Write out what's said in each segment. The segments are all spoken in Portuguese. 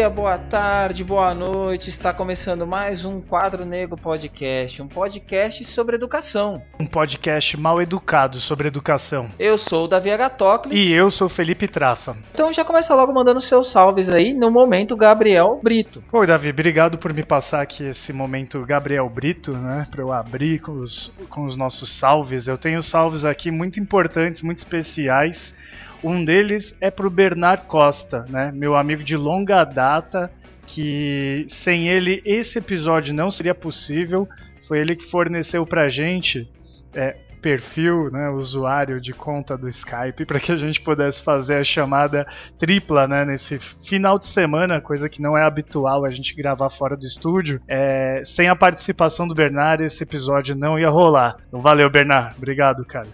dia, boa tarde, boa noite. Está começando mais um Quadro Negro Podcast, um podcast sobre educação. Um podcast mal educado sobre educação. Eu sou o Davi Agatocles. E eu sou o Felipe Trafa. Então já começa logo mandando seus salves aí, no momento Gabriel Brito. Oi, Davi, obrigado por me passar aqui esse momento Gabriel Brito, né? Para eu abrir com os, com os nossos salves. Eu tenho salves aqui muito importantes, muito especiais. Um deles é para o Bernard Costa, né? meu amigo de longa data, que sem ele esse episódio não seria possível. Foi ele que forneceu para gente é, perfil, né, usuário de conta do Skype, para que a gente pudesse fazer a chamada tripla né, nesse final de semana, coisa que não é habitual a gente gravar fora do estúdio. É, sem a participação do Bernard, esse episódio não ia rolar. Então valeu, Bernard. Obrigado, cara.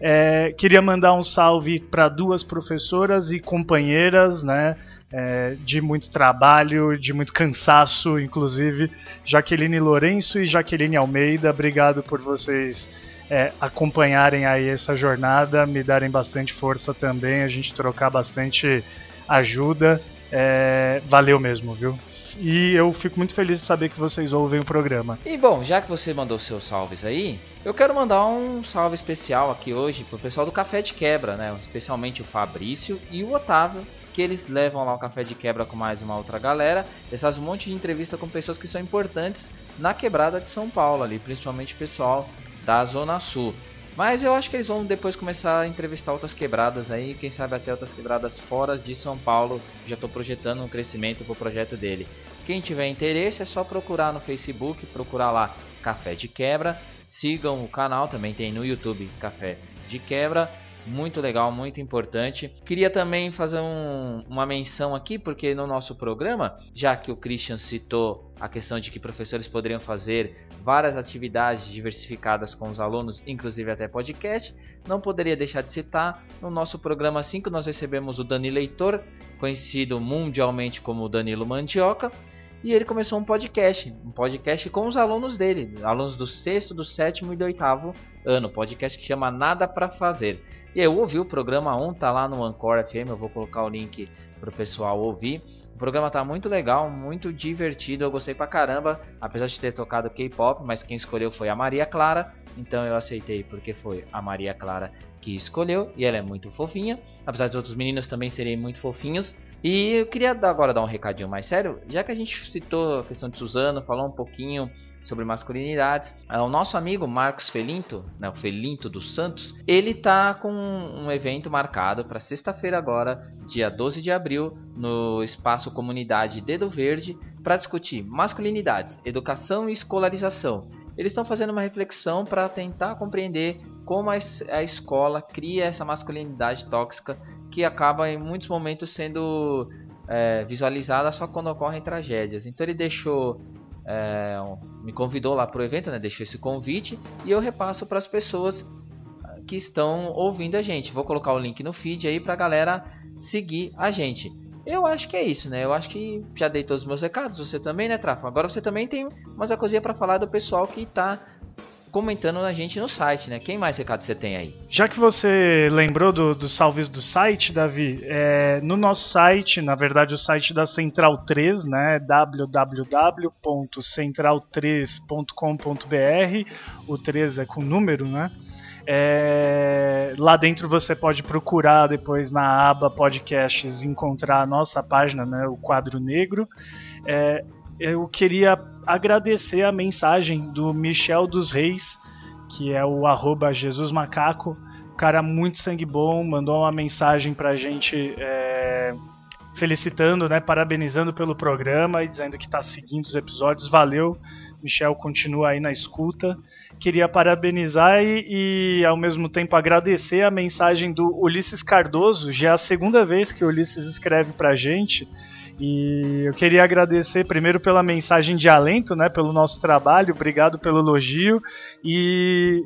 É, queria mandar um salve para duas professoras e companheiras, né? É, de muito trabalho, de muito cansaço, inclusive Jaqueline Lourenço e Jaqueline Almeida. Obrigado por vocês é, acompanharem aí essa jornada, me darem bastante força também, a gente trocar bastante ajuda. É, valeu mesmo, viu? E eu fico muito feliz de saber que vocês ouvem o programa. E bom, já que você mandou seus salves aí, eu quero mandar um salve especial aqui hoje pro pessoal do Café de Quebra, né? Especialmente o Fabrício e o Otávio, que eles levam lá o Café de Quebra com mais uma outra galera. Eles fazem um monte de entrevista com pessoas que são importantes na quebrada de São Paulo ali, principalmente o pessoal da Zona Sul. Mas eu acho que eles vão depois começar a entrevistar outras quebradas aí, quem sabe até outras quebradas fora de São Paulo. Já estou projetando um crescimento para o projeto dele. Quem tiver interesse é só procurar no Facebook, procurar lá Café de Quebra. Sigam o canal, também tem no YouTube Café de Quebra muito legal, muito importante. Queria também fazer um, uma menção aqui, porque no nosso programa, já que o Christian citou a questão de que professores poderiam fazer várias atividades diversificadas com os alunos, inclusive até podcast, não poderia deixar de citar no nosso programa 5 nós recebemos o Dani Leitor, conhecido mundialmente como Danilo Mandioca, e ele começou um podcast, um podcast com os alunos dele, alunos do sexto, do sétimo e do oitavo ano, podcast que chama Nada para Fazer. E eu ouvi o programa 1, tá lá no Anchor FM, eu vou colocar o link pro pessoal ouvir. O programa tá muito legal, muito divertido, eu gostei pra caramba, apesar de ter tocado K-pop, mas quem escolheu foi a Maria Clara, então eu aceitei porque foi a Maria Clara que escolheu e ela é muito fofinha, apesar dos outros meninos também serem muito fofinhos. E eu queria agora dar um recadinho mais sério, já que a gente citou a questão de Suzano, falou um pouquinho sobre masculinidades. É, o nosso amigo Marcos Felinto, né, o Felinto dos Santos, ele tá com um evento marcado para sexta-feira agora, dia 12 de abril, no espaço Comunidade Dedo Verde, para discutir masculinidades, educação e escolarização. Eles estão fazendo uma reflexão para tentar compreender como a, escola cria essa masculinidade tóxica que acaba em muitos momentos sendo é, visualizada só quando ocorrem tragédias. Então ele deixou é, me convidou lá para o evento, né? Deixou esse convite e eu repasso para as pessoas que estão ouvindo a gente. Vou colocar o link no feed aí para a galera seguir a gente. Eu acho que é isso, né? Eu acho que já dei todos os meus recados. Você também, né, Trafa? Agora você também tem mais uma coisinha para falar do pessoal que está comentando na gente no site, né? Quem mais recado você tem aí? Já que você lembrou dos do salves do site, Davi, é, no nosso site, na verdade o site da Central 3, né? www.central3.com.br, o 3 é com número, né? É, lá dentro você pode procurar depois na aba podcasts encontrar a nossa página, né, o quadro negro. É, eu queria agradecer a mensagem do Michel dos Reis, que é o arroba Jesus Macaco, cara muito sangue bom, mandou uma mensagem pra gente é, felicitando, né, parabenizando pelo programa e dizendo que está seguindo os episódios. Valeu, Michel continua aí na escuta. Queria parabenizar e, e, ao mesmo tempo agradecer a mensagem do Ulisses Cardoso. Já é a segunda vez que o Ulisses escreve pra gente. E eu queria agradecer primeiro pela mensagem de alento, né, pelo nosso trabalho, obrigado pelo elogio e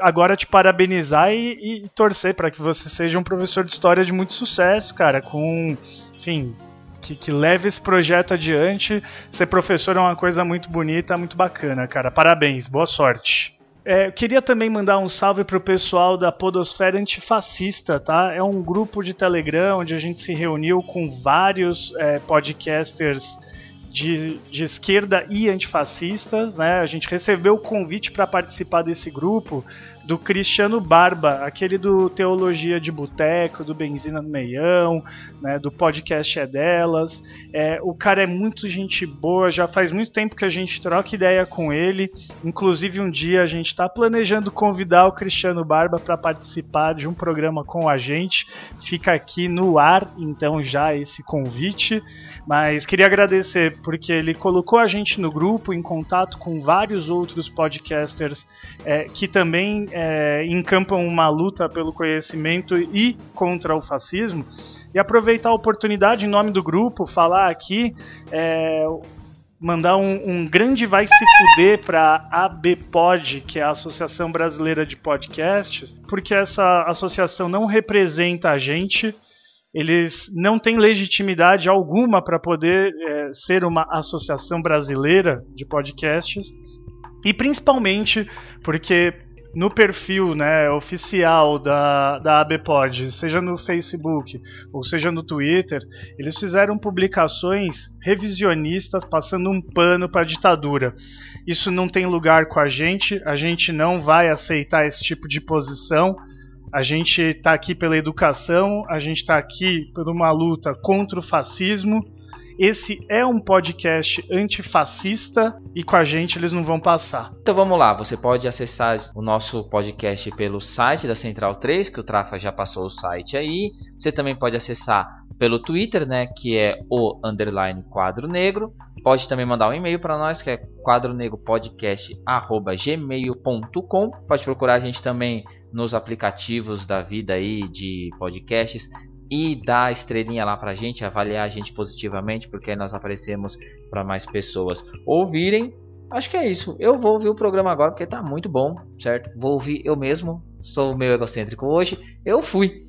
agora te parabenizar e, e torcer para que você seja um professor de história de muito sucesso, cara, com, enfim, que, que, leve esse projeto adiante. Ser professor é uma coisa muito bonita, muito bacana, cara. Parabéns, boa sorte. É, queria também mandar um salve pro pessoal da Podosfera Antifascista, tá? É um grupo de Telegram onde a gente se reuniu com vários é, podcasters de, de, esquerda e antifascistas, né? A gente recebeu o convite para participar desse grupo do Cristiano Barba, aquele do Teologia de Boteco, do Benzina no Meião, né, do podcast É Delas. É, o cara é muito gente boa, já faz muito tempo que a gente troca ideia com ele. Inclusive, um dia a gente está planejando convidar o Cristiano Barba para participar de um programa com a gente. Fica aqui no ar, então, já esse convite. Mas queria agradecer porque ele colocou a gente no grupo, em contato com vários outros podcasters é, que também é, encampam uma luta pelo conhecimento e contra o fascismo. E aproveitar a oportunidade, em nome do grupo, falar aqui. É, mandar um, um, grande vai se fuder para a ABPod, que é a Associação Brasileira de Podcasts, porque essa associação não representa a gente, eles não têm legitimidade alguma para poder é, ser uma associação brasileira de podcasts, e principalmente porque no perfil né, oficial da, da ABPOD, seja no Facebook ou seja no Twitter, eles fizeram publicações revisionistas passando um pano para a ditadura. Isso não tem lugar com a gente, a gente não vai aceitar esse tipo de posição. A gente está aqui pela educação, a gente está aqui por uma luta contra o fascismo esse é um podcast antifascista e com a gente eles não vão passar. Então vamos lá, você pode acessar o nosso podcast pelo site da Central 3, que o Trafa já passou o site aí. Você também pode acessar pelo Twitter, né, que é o underline quadro negro. Pode também mandar um e-mail para nós, que é quadronegropodcast@gmail.com. Pode procurar a gente também nos aplicativos da vida aí de podcasts e dar estrelinha lá pra gente, avaliar a gente positivamente, porque aí nós aparecemos para mais pessoas ouvirem. Acho que é isso. Eu vou ouvir o programa agora porque tá muito bom, certo? Vou ouvir eu mesmo. Sou meio egocêntrico hoje. Eu fui.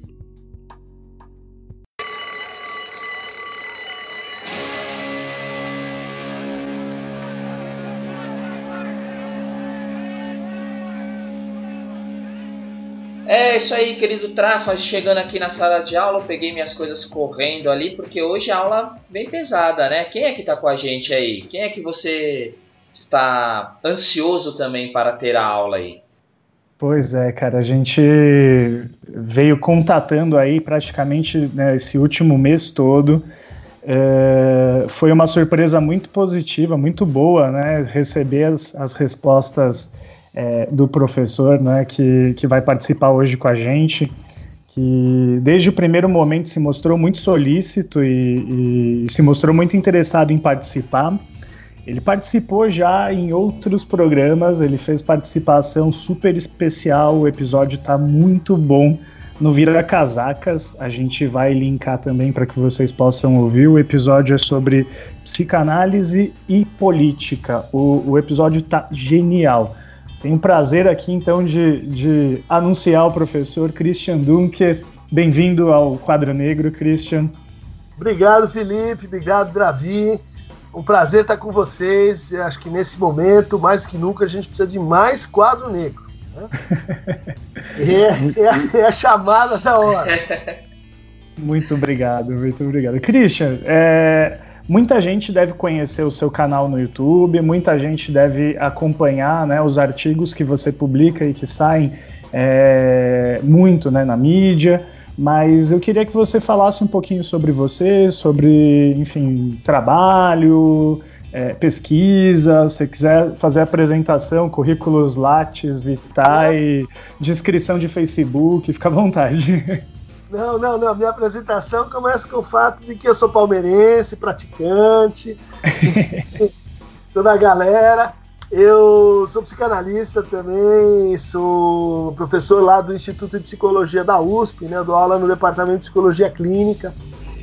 É isso aí, querido Trafa, chegando aqui na sala de aula, peguei minhas coisas correndo ali, porque hoje a aula bem pesada, né? Quem é que tá com a gente aí? Quem é que você está ansioso também para ter a aula aí? Pois é, cara, a gente veio contatando aí praticamente né, esse último mês todo. É, foi uma surpresa muito positiva, muito boa, né? Receber as, as respostas é, do professor né, que, que vai participar hoje com a gente, que desde o primeiro momento se mostrou muito solícito e, e se mostrou muito interessado em participar. Ele participou já em outros programas, ele fez participação super especial, o episódio está muito bom no Vira Casacas. A gente vai linkar também para que vocês possam ouvir. O episódio é sobre psicanálise e política. O, o episódio está genial. Tenho prazer aqui então de, de anunciar o professor Christian Dunker. Bem-vindo ao Quadro Negro, Christian. Obrigado, Felipe. Obrigado, Dravi. Um prazer estar com vocês. Eu acho que nesse momento, mais que nunca, a gente precisa de mais quadro negro. Né? é, é, é, a chamada da hora. Muito obrigado, muito obrigado. Christian, é, Muita gente deve conhecer o seu canal no YouTube, muita gente deve acompanhar né, os artigos que você publica e que saem é, muito né, na mídia. Mas eu queria que você falasse um pouquinho sobre você, sobre, enfim, trabalho, é, pesquisa, se quiser fazer apresentação, currículos Lattes, Vitae, descrição de Facebook, fica à vontade. Não, não, não. Minha apresentação começa com o fato de que eu sou palmeirense, praticante, sou da galera. Eu sou psicanalista também, sou professor lá do Instituto de Psicologia da USP, né? Eu dou aula no Departamento de Psicologia Clínica.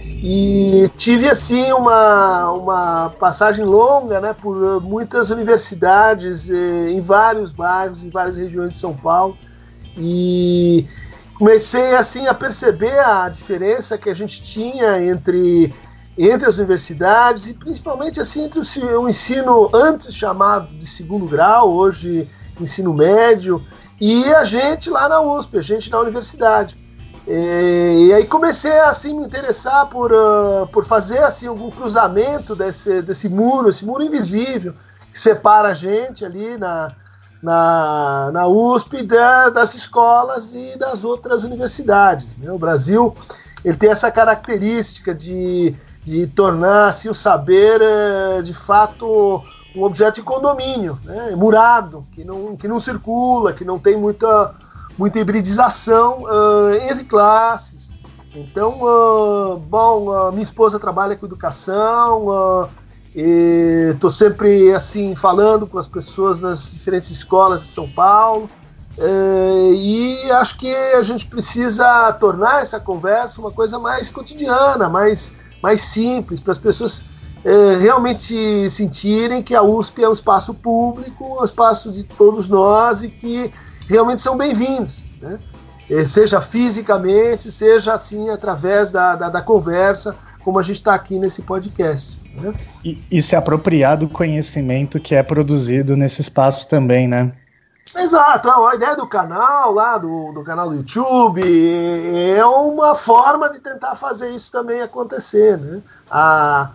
E tive, assim, uma, uma passagem longa, né? Por muitas universidades, eh, em vários bairros, em várias regiões de São Paulo. E comecei assim a perceber a diferença que a gente tinha entre entre as universidades e principalmente assim entre o, o ensino antes chamado de segundo grau, hoje ensino médio, e a gente lá na USP, a gente na universidade. E, e aí comecei assim me interessar por, uh, por fazer assim algum cruzamento desse, desse muro, esse muro invisível que separa a gente ali na, na, na USP da, das escolas e das outras universidades. Né? O Brasil ele tem essa característica de, de tornar assim, o saber uh, de fato um objeto de condomínio, né? murado, que não, que não circula, que não tem muita muita hibridização uh, entre classes. Então, uh, bom, uh, minha esposa trabalha com educação, estou sempre assim falando com as pessoas nas diferentes escolas de São Paulo. e acho que a gente precisa tornar essa conversa uma coisa mais cotidiana, mais, mais simples, para as pessoas realmente sentirem que a USP é um espaço público, um espaço de todos nós e que realmente são bem-vindos, né? Eh, seja fisicamente, seja assim através da, da, da conversa, como a gente está aqui nesse podcast. Né? E, e, se apropriar do conhecimento que é produzido nesse espaço também, né? Exato, a ideia do canal lá, do, do canal do YouTube, é uma forma de tentar fazer isso também acontecer. Né? A,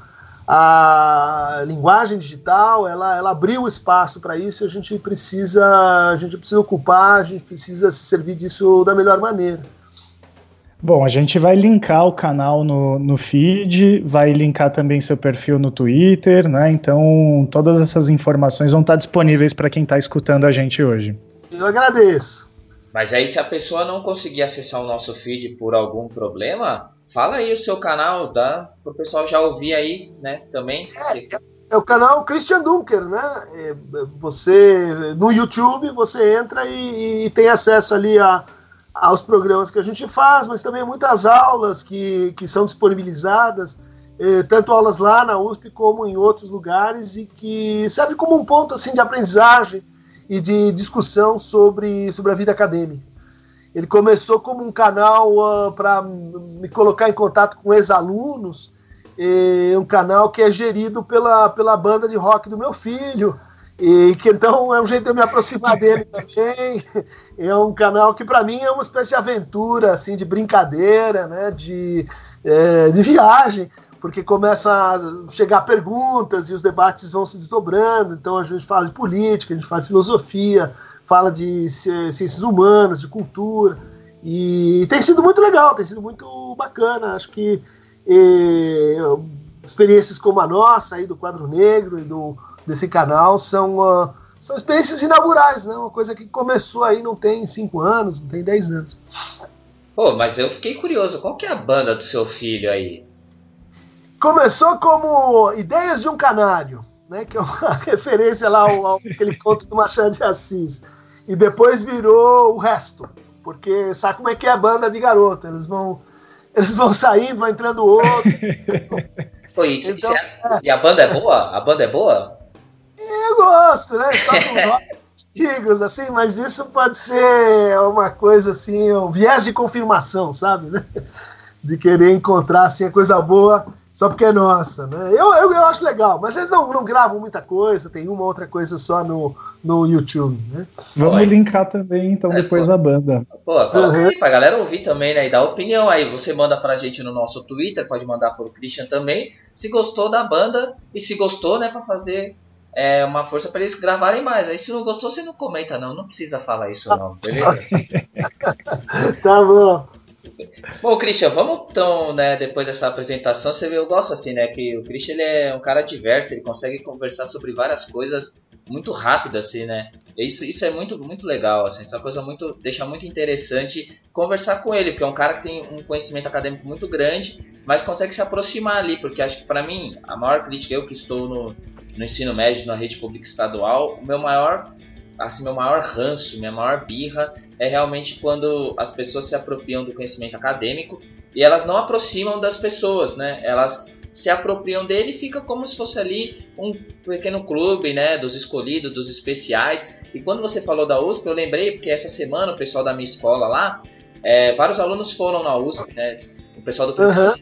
a linguagem digital ela, ela abriu espaço para isso e a gente precisa a gente precisa ocupar a gente precisa se servir disso da melhor maneira Bom, a gente vai linkar o canal no, no feed, vai linkar também seu perfil no Twitter, né? Então, todas essas informações vão estar disponíveis para quem está escutando a gente hoje. Eu agradeço. Mas aí, se a pessoa não conseguir acessar o nosso feed por algum problema, Fala aí o seu canal, dá pro pessoal já ouvir aí, né, também. É, é o canal Christian Dunker, né? É, você no YouTube você entra e, e tem acesso ali a, aos programas que a gente faz, mas também muitas aulas que, que são disponibilizadas, eh, tanto aulas lá na USP como em outros lugares e que serve como um ponto assim de aprendizagem e de discussão sobre, sobre a vida acadêmica. Ele começou como um canal uh, ah, para me colocar em contato com ex-alunos, um canal que é gerido pela, pela banda de rock do meu filho, e que então é um jeito de eu me aproximar dele também. É um canal que para mim é uma espécie de aventura, assim, de brincadeira, né, de, é, de viagem, porque começa a chegar perguntas e os debates vão se desdobrando. Então a gente fala de política, a gente fala de filosofia, fala de ciências humanas, de cultura. E tem sido muito legal, tem sido muito bacana. Acho que e, experiências como a nossa aí do Quadro Negro e do, desse canal são, uh, são experiências inaugurais, né? Uma coisa que começou aí não tem cinco anos, não tem dez anos. Pô, mas eu fiquei curioso, qual que é a banda do seu filho aí? Começou como Ideias de um Canário, né? Que é uma referência lá ao, ao aquele conto do Machado de Assis e depois virou o resto. Porque sabe como é que é a banda de garoto? Eles vão, eles vão saindo, vão entrando outro. Foi isso. então, isso é, e a banda é boa? A banda é boa? Eu gosto, né? antigos, assim, mas isso pode ser uma coisa assim, um viés de confirmação, sabe? Né? De querer encontrar assim, a coisa boa só porque é nossa, né? Eu, eu, eu acho legal, mas eles não, não gravam muita coisa, tem uma outra coisa só no, no YouTube, né? Vamos Oi. linkar também, então, é, depois pô. a banda. Pô, coloca uhum. aí pra galera ouvir também, né? E dar opinião aí. Você manda pra gente no nosso Twitter, pode mandar pro Christian também, se gostou da banda e se gostou, né, pra fazer é, uma força para eles gravarem mais. Aí se não gostou, você não comenta, não. Não precisa falar isso, não, beleza? tá bom. Bom, Christian, vamos então, né, depois dessa apresentação, você vê, eu gosto assim, né, que o Christian ele é um cara diverso, ele consegue conversar sobre várias coisas muito rápido, assim, né, isso, isso é muito, muito legal, assim, essa coisa muito, deixa muito interessante conversar com ele, porque é um cara que tem um conhecimento acadêmico muito grande, mas consegue se aproximar ali, porque acho que para mim, a maior crítica, eu que estou no, no ensino médio, na rede pública estadual, o meu maior assim, meu maior ranço, minha maior birra é realmente quando as pessoas se apropriam do conhecimento acadêmico e elas não aproximam das pessoas, né? Elas se apropriam dele e fica como se fosse ali um pequeno clube, né? Dos escolhidos, dos especiais. E quando você falou da USP, eu lembrei porque essa semana o pessoal da minha escola lá, é, vários alunos foram na USP, né? O pessoal do uhum.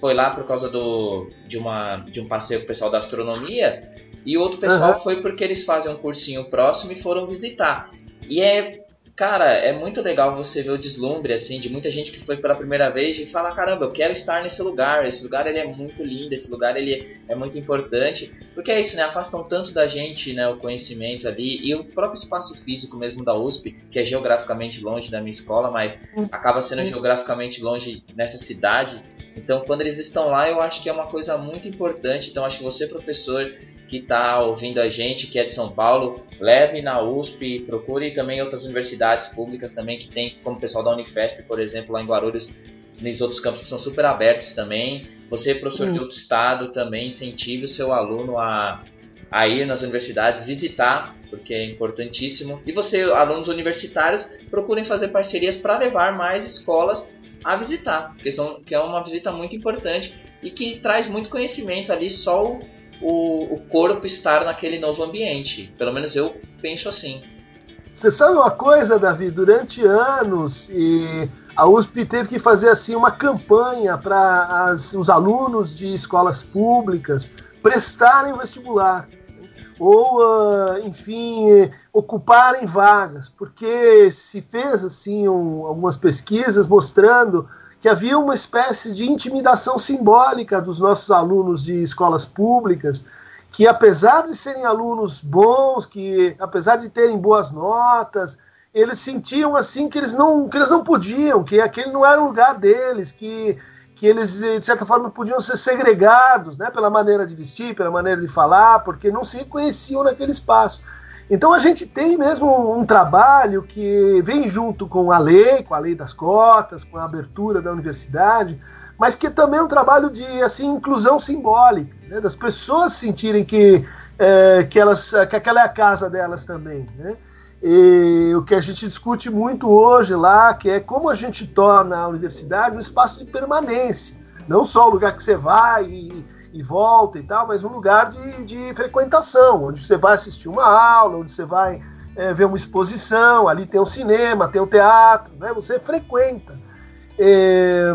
Foi lá por causa do, de, uma, de um passeio com o pessoal da astronomia E o outro pessoal uhum. foi porque eles fazem um cursinho próximo e foram visitar. E é Cara, é muito legal você ver o deslumbre, assim, de muita gente que foi pela primeira vez e fala, caramba, eu quero estar nesse lugar, esse lugar ele é muito lindo, esse lugar ele é muito importante, porque é isso, né, afastam tanto da gente, né, o conhecimento ali, e o próprio espaço físico mesmo da USP, que é geograficamente longe da minha escola, mas acaba sendo geograficamente longe nessa cidade, então quando eles estão lá, eu acho que é uma coisa muito importante, então acho que você, professor, que está ouvindo a gente, que é de São Paulo, leve na USP, procure também outras universidades públicas também que tem, como o pessoal da Unifesp, por exemplo, lá em Guarulhos, nos outros campos que são super abertos também. Você, professor de outro estado, também incentive o seu aluno a, a ir nas universidades, visitar, porque é importantíssimo. E você, alunos universitários, procurem fazer parcerias para levar mais escolas a visitar, porque são, que é uma visita muito importante e que traz muito conhecimento ali, só o o, o corpo estar naquele novo ambiente. Pelo menos eu penso assim. Você sabe uma coisa, Davi? Durante anos, e a USP teve que fazer assim uma campanha para os alunos de escolas públicas prestarem o vestibular ou, uh, enfim, ocuparem vagas, porque se fez assim um, algumas pesquisas mostrando que havia uma espécie de intimidação simbólica dos nossos alunos de escolas públicas, que apesar de serem alunos bons, que apesar de terem boas notas, eles sentiam assim que eles não, que eles não podiam, que aquele não era o lugar deles, que, que eles, de certa forma, podiam ser segregados né, pela maneira de vestir, pela maneira de falar, porque não se conheciam naquele espaço. Então a gente tem mesmo um trabalho que vem junto com a lei, com a lei das cotas, com a abertura da universidade, mas que também é um trabalho de assim inclusão simbólica, né, das pessoas sentirem que é, que elas que aquela é a casa delas também, né? E o que a gente discute muito hoje lá, que é como a gente torna a universidade um espaço de permanência, não só o lugar que você vai e e volta e tal, mas um lugar de, de frequentação, onde você vai assistir uma aula, onde você vai é, ver uma exposição, ali tem o cinema, tem o teatro, né? Você frequenta. É,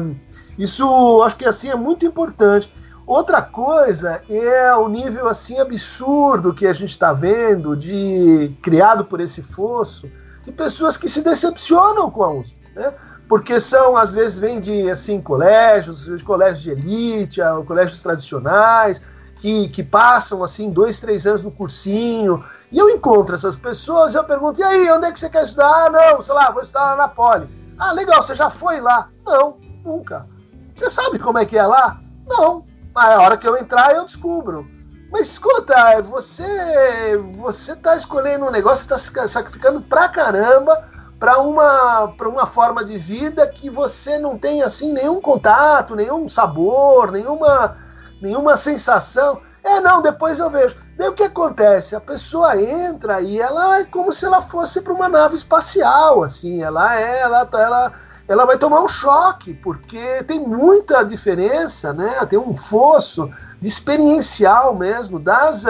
isso acho que assim é muito importante. Outra coisa é o nível assim absurdo que a gente está vendo de criado por esse fosso de pessoas que se decepcionam com a USP, né? porque são, às vezes, vêm de assim, colégios, colégios de elite, colégios tradicionais, que, que passam assim dois, três anos no cursinho. E eu encontro essas pessoas e eu pergunto: e aí, onde é que você quer estudar? Ah, não, sei lá, vou estudar lá na Poli. Ah, legal, você já foi lá? Não, nunca. Você sabe como é que é lá? Não. A hora que eu entrar, eu descubro. Mas escuta, você você tá escolhendo um negócio, se sacrificando pra caramba para uma, uma forma de vida que você não tem assim nenhum contato, nenhum sabor, nenhuma, nenhuma sensação. É, não, depois eu vejo. Daí o que acontece? A pessoa entra e ela é como se ela fosse para uma nave espacial, assim, ela é, ela, ela, ela vai tomar um choque, porque tem muita diferença, né? Tem um fosso de experiencial mesmo das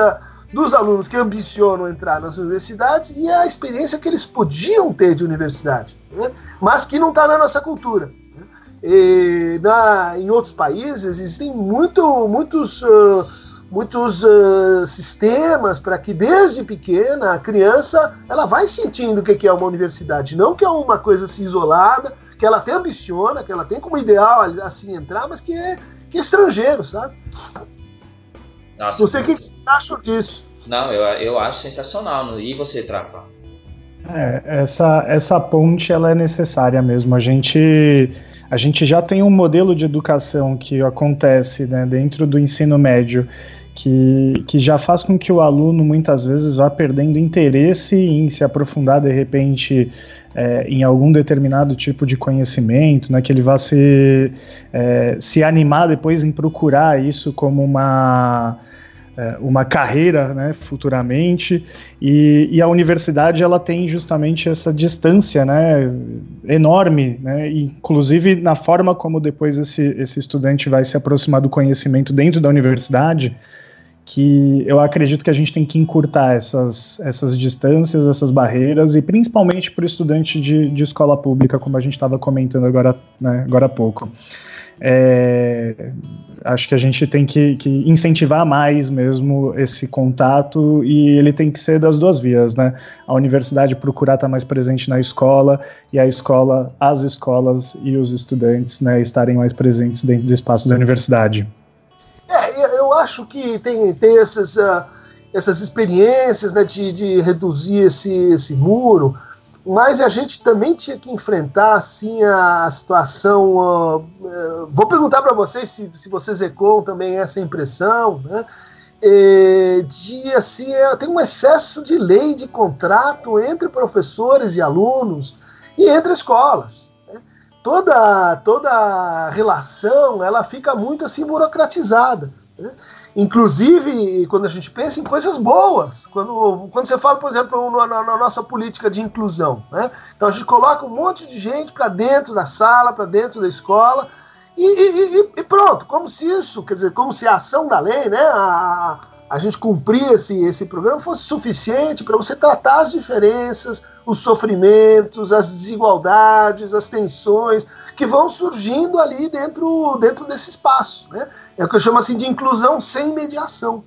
dos alunos que ambicionam entrar nas universidades e a experiência que eles podiam ter de universidade, né? mas que não está na nossa cultura. Né? E na, em outros países existem muito, muitos, uh, muitos uh, sistemas para que desde pequena a criança ela vai sentindo o que é uma universidade, não que é uma coisa assim isolada, que ela até ambiciona, que ela tem como ideal assim entrar, mas que é, que é estrangeiro, sabe? Nossa, não sei o que, que você acha disso. Não, eu, eu acho sensacional. E você, Trafa? É, essa, essa ponte ela é necessária mesmo. A gente, a gente já tem um modelo de educação que acontece né, dentro do ensino médio que, que já faz com que o aluno muitas vezes vá perdendo interesse em se aprofundar de repente é, em algum determinado tipo de conhecimento, né, que ele vá se, é, se animar depois em procurar isso como uma é, uma carreira né, futuramente. E, e, a universidade ela tem justamente essa distância né, enorme, né, inclusive na forma como depois esse, esse estudante vai se aproximar do conhecimento dentro da universidade, que eu acredito que a gente tem que encurtar essas, essas distâncias, essas barreiras, e principalmente para o estudante de, de escola pública, como a gente estava comentando agora, né, agora há pouco. É, acho que a gente tem que, que, incentivar mais mesmo esse contato e ele tem que ser das duas vias, né? A universidade procurar estar mais presente na escola e a escola, as escolas e os estudantes, né, estarem mais presentes dentro do espaço da universidade. É, acho que tem, tem essas, uh, essas experiências né, de, de reduzir esse, esse muro mas a gente também tinha que enfrentar assim a situação. Uh, vou perguntar para vocês se, se vocês ecoam também essa impressão, né? É, de assim, é, tem um excesso de lei de contrato entre professores e alunos e entre escolas. Né? Toda, toda relação ela fica muito assim burocratizada. Né? Inclusive, quando a gente pensa em coisas boas, quando, quando você fala, por exemplo, na, na nossa política de inclusão, né? então a gente coloca um monte de gente para dentro da sala, para dentro da escola, e, e, e, pronto, como se isso, quer dizer, como se a ação da lei, né, a, a gente cumprir esse, esse programa fosse suficiente para você tratar as diferenças, os sofrimentos, as desigualdades, as tensões que vão surgindo ali dentro, dentro desse espaço. Né? É o que eu chamo assim de inclusão sem mediação.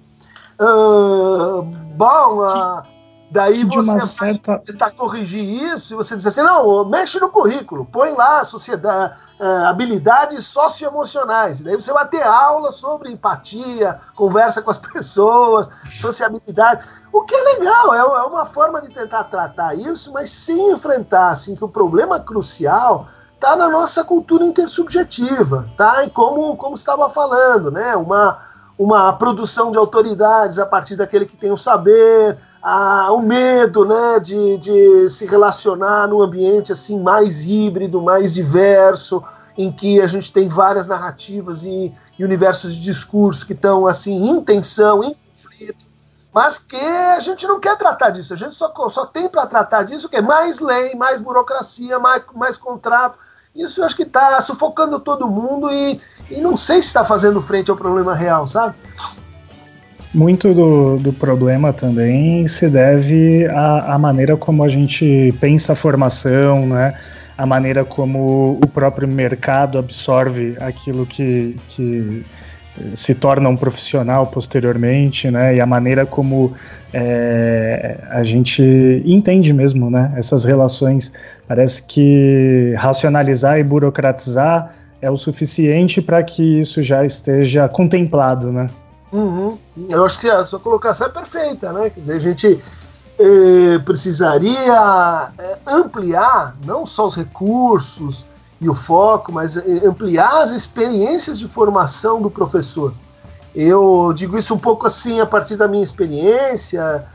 Uh, bom, uh, daí você vai certa... tentar corrigir isso e você diz assim, não, mexe no currículo, põe lá sociedade, uh, habilidades socioemocionais. Daí você vai ter aula sobre empatia, conversa com as pessoas, sociabilidade. O que é legal, é, é uma forma de tentar tratar isso, mas sem enfrentar assim, que o problema crucial está na nossa cultura intersubjetiva, tá? E como, como estava falando, né? Uma, uma produção de autoridades a partir daquele que tem o saber, o medo, né? De, de se relacionar num ambiente assim mais híbrido, mais diverso, em que a gente tem várias narrativas e, e universos de discurso que estão assim em tensão, em conflito mas que a gente não quer tratar disso. A gente só, só tem para tratar disso que é mais lei, mais burocracia, mais, mais contrato. Isso eu acho que está sufocando todo mundo e, e não sei se está fazendo frente ao problema real, sabe? Muito do, do problema também se deve à, à maneira como a gente pensa a formação, né? a maneira como o próprio mercado absorve aquilo que, que se torna um profissional posteriormente, né? E a maneira como é, a gente entende mesmo, né? Essas relações. Parece que racionalizar e burocratizar é o suficiente para que isso já esteja contemplado, né? Uhum. Eu acho que a sua colocação é perfeita, né? Quer dizer, a gente eh, precisaria eh, ampliar não só os recursos, e o foco, mas ampliar as experiências de formação do professor. Eu digo isso um pouco assim a partir da minha experiência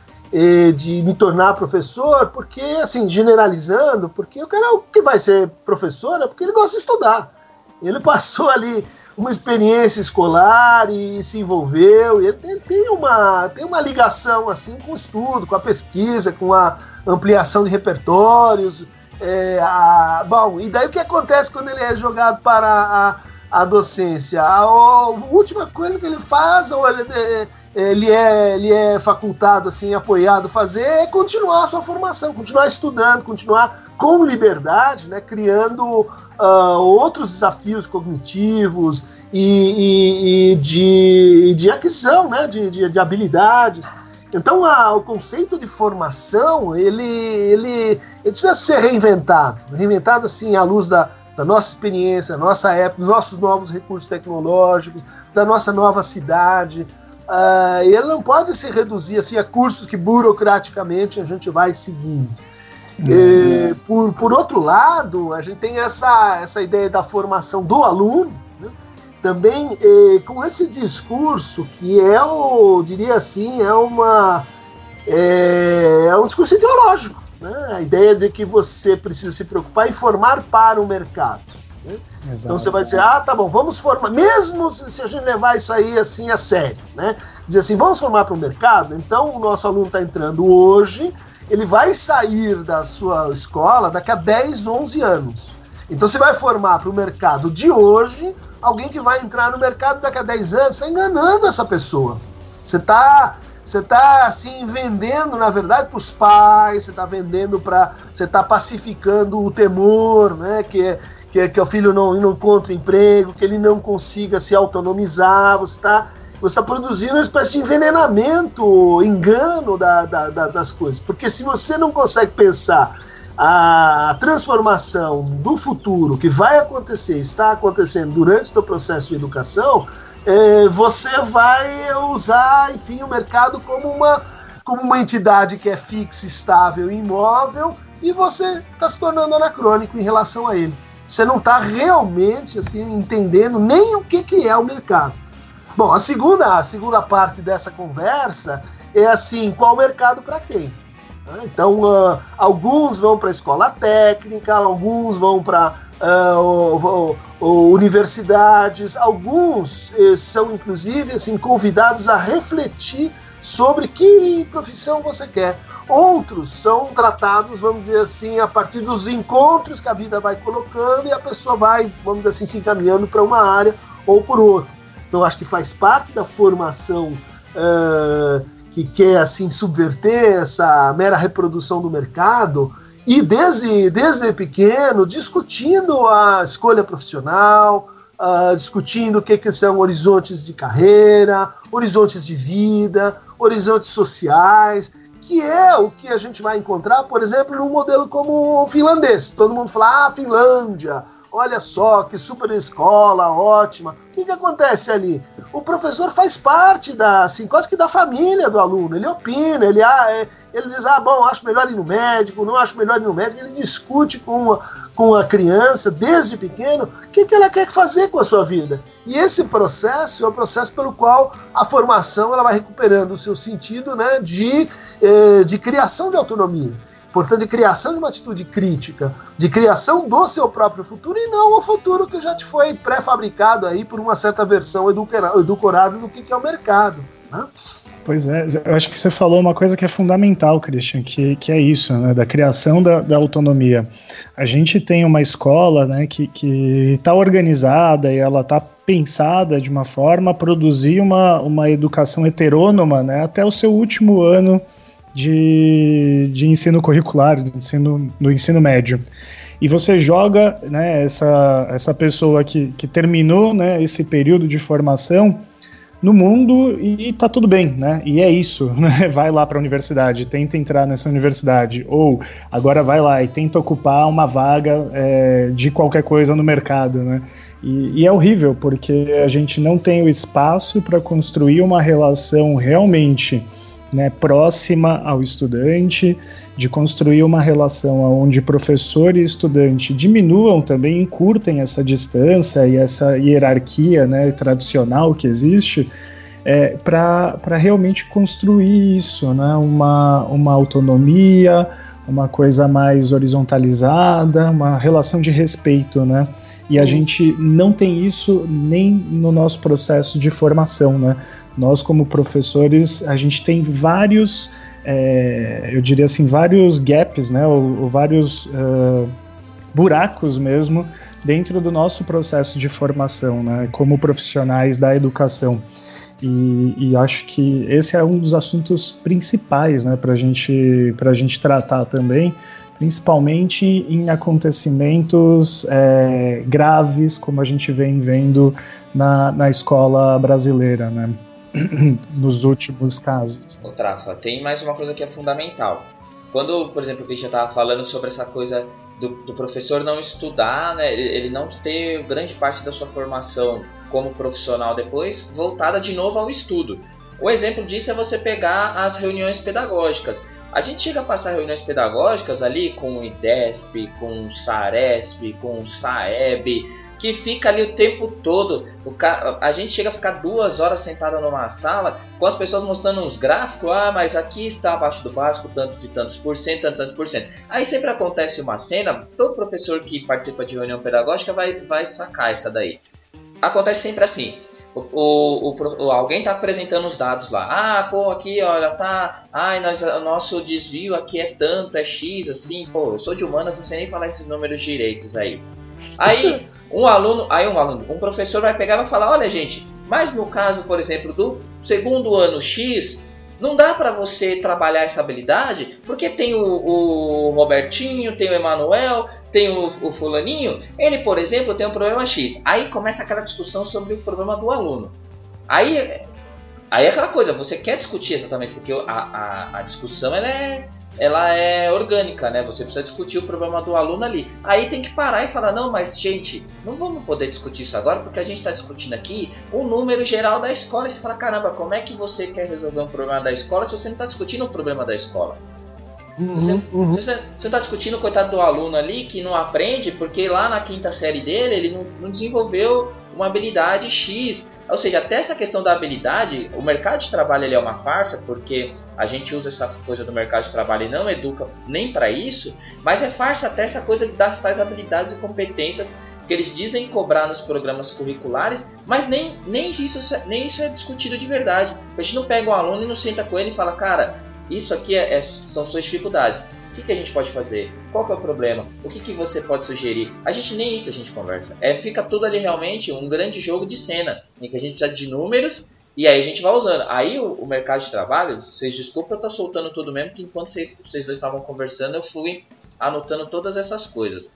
de me tornar professor, porque assim generalizando, porque o cara que vai ser professor é porque ele gosta de estudar. Ele passou ali uma experiência escolar e se envolveu. E ele tem uma, tem uma ligação assim com o estudo, com a pesquisa, com a ampliação de repertórios. É, a, bom, e daí o que acontece quando ele é jogado para a, a docência? A, a, última coisa que ele faz, ou ele, é, ele, é, ele é facultado, assim, apoiado a fazer, é continuar a sua formação, continuar estudando, continuar com liberdade, né, criando uh, outros desafios cognitivos e, e, e de, de aquisição né, de, de, de habilidades. Então a, o conceito de formação ele, ele, ele, precisa ser reinventado, reinventado assim à luz da, da nossa experiência, da nossa época, dos nossos novos recursos tecnológicos, da nossa nova cidade. Uh, ele não pode se reduzir assim a cursos que burocraticamente a gente vai seguindo. E, por, por outro lado, a gente tem essa, essa ideia da formação do aluno, também eh, com esse discurso que é, eu diria assim, é uma é, é um discurso ideológico, né? A ideia de que você precisa se preocupar em formar para o mercado. Né? Então você vai dizer, ah, tá bom, vamos formar, mesmo se a gente levar isso aí assim a sério, né? Dizer assim, vamos formar para o mercado. Então o nosso aluno está entrando hoje, ele vai sair da sua escola daqui a 10, 11 anos. Então você vai formar para o mercado de hoje alguém que vai entrar no mercado daqui a 10 anos, você está enganando essa pessoa. Você está você tá assim vendendo, na verdade, para os pais, você está vendendo para. Você está pacificando o temor, né? Que é, que, que o filho não, não encontre emprego, que ele não consiga se autonomizar, você está você está produzindo uma espécie de envenenamento, engano da, da, da, das coisas. Porque se você não consegue pensar a transformação do futuro que vai acontecer, está acontecendo durante o processo de educação, é, você vai usar, enfim, o mercado como uma, como uma entidade que é fixa, estável, imóvel, e você está se tornando anacrônico em relação a ele. Você não está realmente assim entendendo nem o que, que é o mercado. Bom, a segunda, a segunda parte dessa conversa é assim, qual mercado para quem? Né? Então, uh, alguns vão para a escola técnica, alguns vão para uh, universidades, alguns uh, são inclusive assim convidados a refletir sobre que profissão você quer. Outros são tratados, vamos dizer assim, a partir dos encontros que a vida vai colocando e a pessoa vai, vamos dizer assim, se encaminhando para uma área ou por outra. Então acho que faz parte da formação uh, que quer assim subverter essa mera reprodução do mercado e desde, desde pequeno discutindo a escolha profissional, uh, discutindo o que, que são horizontes de carreira, horizontes de vida, horizontes sociais, que é o que a gente vai encontrar, por exemplo, num modelo como o finlandês. Todo mundo fala, ah, Finlândia, olha só, que super escola, ótima. O que, que acontece ali? O professor faz parte da, assim, quase que da família do aluno. Ele opina, ele, ah, é, ele diz, ah, bom, acho melhor ir no médico, não acho melhor ir no médico. Ele discute com a, com a criança, desde pequeno, o que, que ela quer fazer com a sua vida. E esse processo é o processo pelo qual a formação ela vai recuperando o seu sentido né, de, eh, de criação de autonomia portanto, de criação de uma atitude crítica, de criação do seu próprio futuro e não o futuro que já te foi pré-fabricado aí por uma certa versão edulcorada do que é o mercado. Né? Pois é, eu acho que você falou uma coisa que é fundamental, Christian, que, que é isso, né, da criação da, da autonomia. A gente tem uma escola né, que está organizada e ela está pensada de uma forma a produzir uma, uma educação heterônoma né, até o seu último ano de, de ensino curricular, do ensino, do ensino médio. E você joga né, essa, essa pessoa que, que terminou né, esse período de formação no mundo e, tá tudo bem, né? E é isso, né? Vai lá para a universidade, tenta entrar nessa universidade, ou agora vai lá e tenta ocupar uma vaga é, de qualquer coisa no mercado, né? E, e, é horrível porque a gente não tem o espaço para construir uma relação realmente né, próxima ao estudante, de construir uma relação onde professor e estudante diminuam também, encurtem essa distância e essa hierarquia né, tradicional que existe, é, para realmente construir isso, né, uma, uma autonomia, uma coisa mais horizontalizada, uma relação de respeito, né? E a gente não tem isso nem no nosso processo de formação, né? Nós, como professores, a gente tem vários, é, eu diria assim, vários gaps, né? Ou, ou vários uh, buracos mesmo dentro do nosso processo de formação, né? Como profissionais da educação. E, e, acho que esse é um dos assuntos principais né, para gente, a gente tratar também, principalmente em acontecimentos é, graves, como a gente vem vendo na, na escola brasileira, né? nos últimos casos. O Trafa, tem mais uma coisa que é fundamental. Quando, por exemplo, o Christian estava falando sobre essa coisa do, do, professor não estudar, né, ele não ter grande parte da sua formação como profissional depois voltada de novo ao estudo. O exemplo disso é você pegar as reuniões pedagógicas. A gente chega a passar reuniões pedagógicas ali com o IDESP, com o SARESP, com o SAEB, que fica ali o tempo todo. O ca... A gente chega a ficar duas horas sentada numa sala com as pessoas mostrando uns gráficos. Ah, mas aqui está abaixo do básico tantos e tantos por cento, tantos, tantos por cento. Aí sempre acontece uma cena. Todo professor que participa de reunião pedagógica vai, vai sacar essa daí. Acontece sempre assim. O, o, o, alguém está apresentando os dados lá. Ah, pô, aqui olha, tá. Ai, nós, o nosso desvio aqui é tanto, é X, assim. Pô, eu sou de humanas, não sei nem falar esses números direitos aí. Aí, um aluno, aí um aluno, um professor vai pegar e vai falar: olha, gente, mas no caso, por exemplo, do segundo ano X, Não dá para você trabalhar essa habilidade porque tem o, o Robertinho, tem o Emanuel, tem o, o, Fulaninho. Ele, por exemplo, tem um problema X. Aí começa aquela discussão sobre o problema do aluno. Aí, aí é aquela coisa, você quer discutir exatamente porque a, a, a discussão ela é ela é orgânica, né? Você precisa discutir o problema do aluno ali. Aí tem que parar e falar, não, mas gente, não vamos poder discutir isso agora porque a gente está discutindo aqui o número geral da escola. E você fala, caramba, como é que você quer resolver um problema da escola se você não está discutindo o problema da escola? Uhum, você, uhum. você está discutindo o coitado do aluno ali que não aprende porque lá na quinta série dele ele não, não desenvolveu uma habilidade X. Ou seja, até essa questão da habilidade, o mercado de trabalho ele é uma farsa, porque a gente usa essa coisa do mercado de trabalho e não educa nem para isso, mas é farsa até essa coisa das tais habilidades e competências que eles dizem cobrar nos programas curriculares, mas nem, nem, isso, nem isso é discutido de verdade. A gente não pega um aluno e não senta com ele e fala, cara, isso aqui é, é, são suas dificuldades que, que a gente pode fazer? Qual que é o problema? O que, que você pode sugerir? A gente nem isso a gente conversa. É, fica tudo ali realmente um grande jogo de cena, em que a gente precisa de números e aí a gente vai usando. Aí o, o mercado de trabalho, vocês desculpem eu estar soltando tudo mesmo, que enquanto vocês, vocês dois estavam conversando, eu fui anotando todas essas coisas.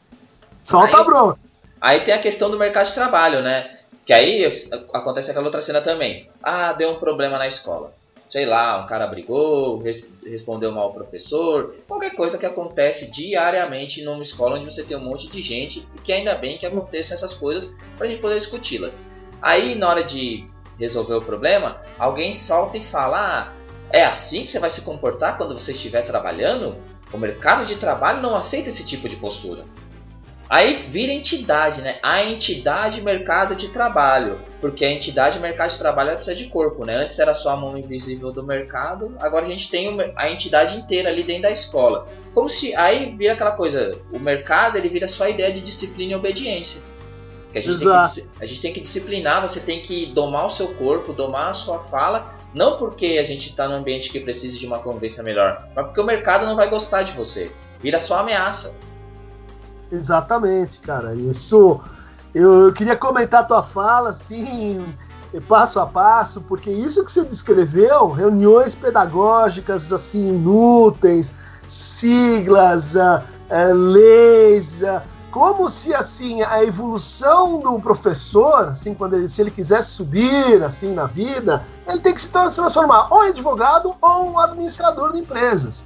Solta, aí, bro! Aí tem a questão do mercado de trabalho, né? Que aí acontece aquela outra cena também. Ah, deu um problema na escola sei lá, um cara brigou, res respondeu mal ao professor, qualquer coisa que acontece diariamente numa escola onde você tem um monte de gente e que ainda bem que aconteçam essas coisas para a gente poder discuti-las. Aí, na hora de resolver o problema, alguém solta e fala: ah, é assim que você vai se comportar quando você estiver trabalhando? O mercado de trabalho não aceita esse tipo de postura. Aí vira entidade, né? A entidade mercado de trabalho. Porque a entidade mercado de trabalho precisa de corpo, né? Antes era só a mão invisível do mercado, agora a gente tem a entidade inteira ali dentro da escola. Como se aí vira aquela coisa, o mercado ele vira só a ideia de disciplina e obediência. A, gente tem que, a gente tem que disciplinar, você tem que domar o seu corpo, domar a sua fala, não porque a gente está num ambiente que precise de uma convivência melhor, mas porque o mercado não vai gostar de você. Vira só ameaça. Exatamente, cara. Isso. Eu, queria comentar a tua fala, assim, passo a passo, porque isso que você descreveu, reuniões pedagógicas, assim, inúteis, siglas, uh, uh, leis, uh, como se, assim, a evolução do professor, assim, quando ele, se ele quisesse subir, assim, na vida, ele tem que se transformar ou em advogado ou um administrador de empresas.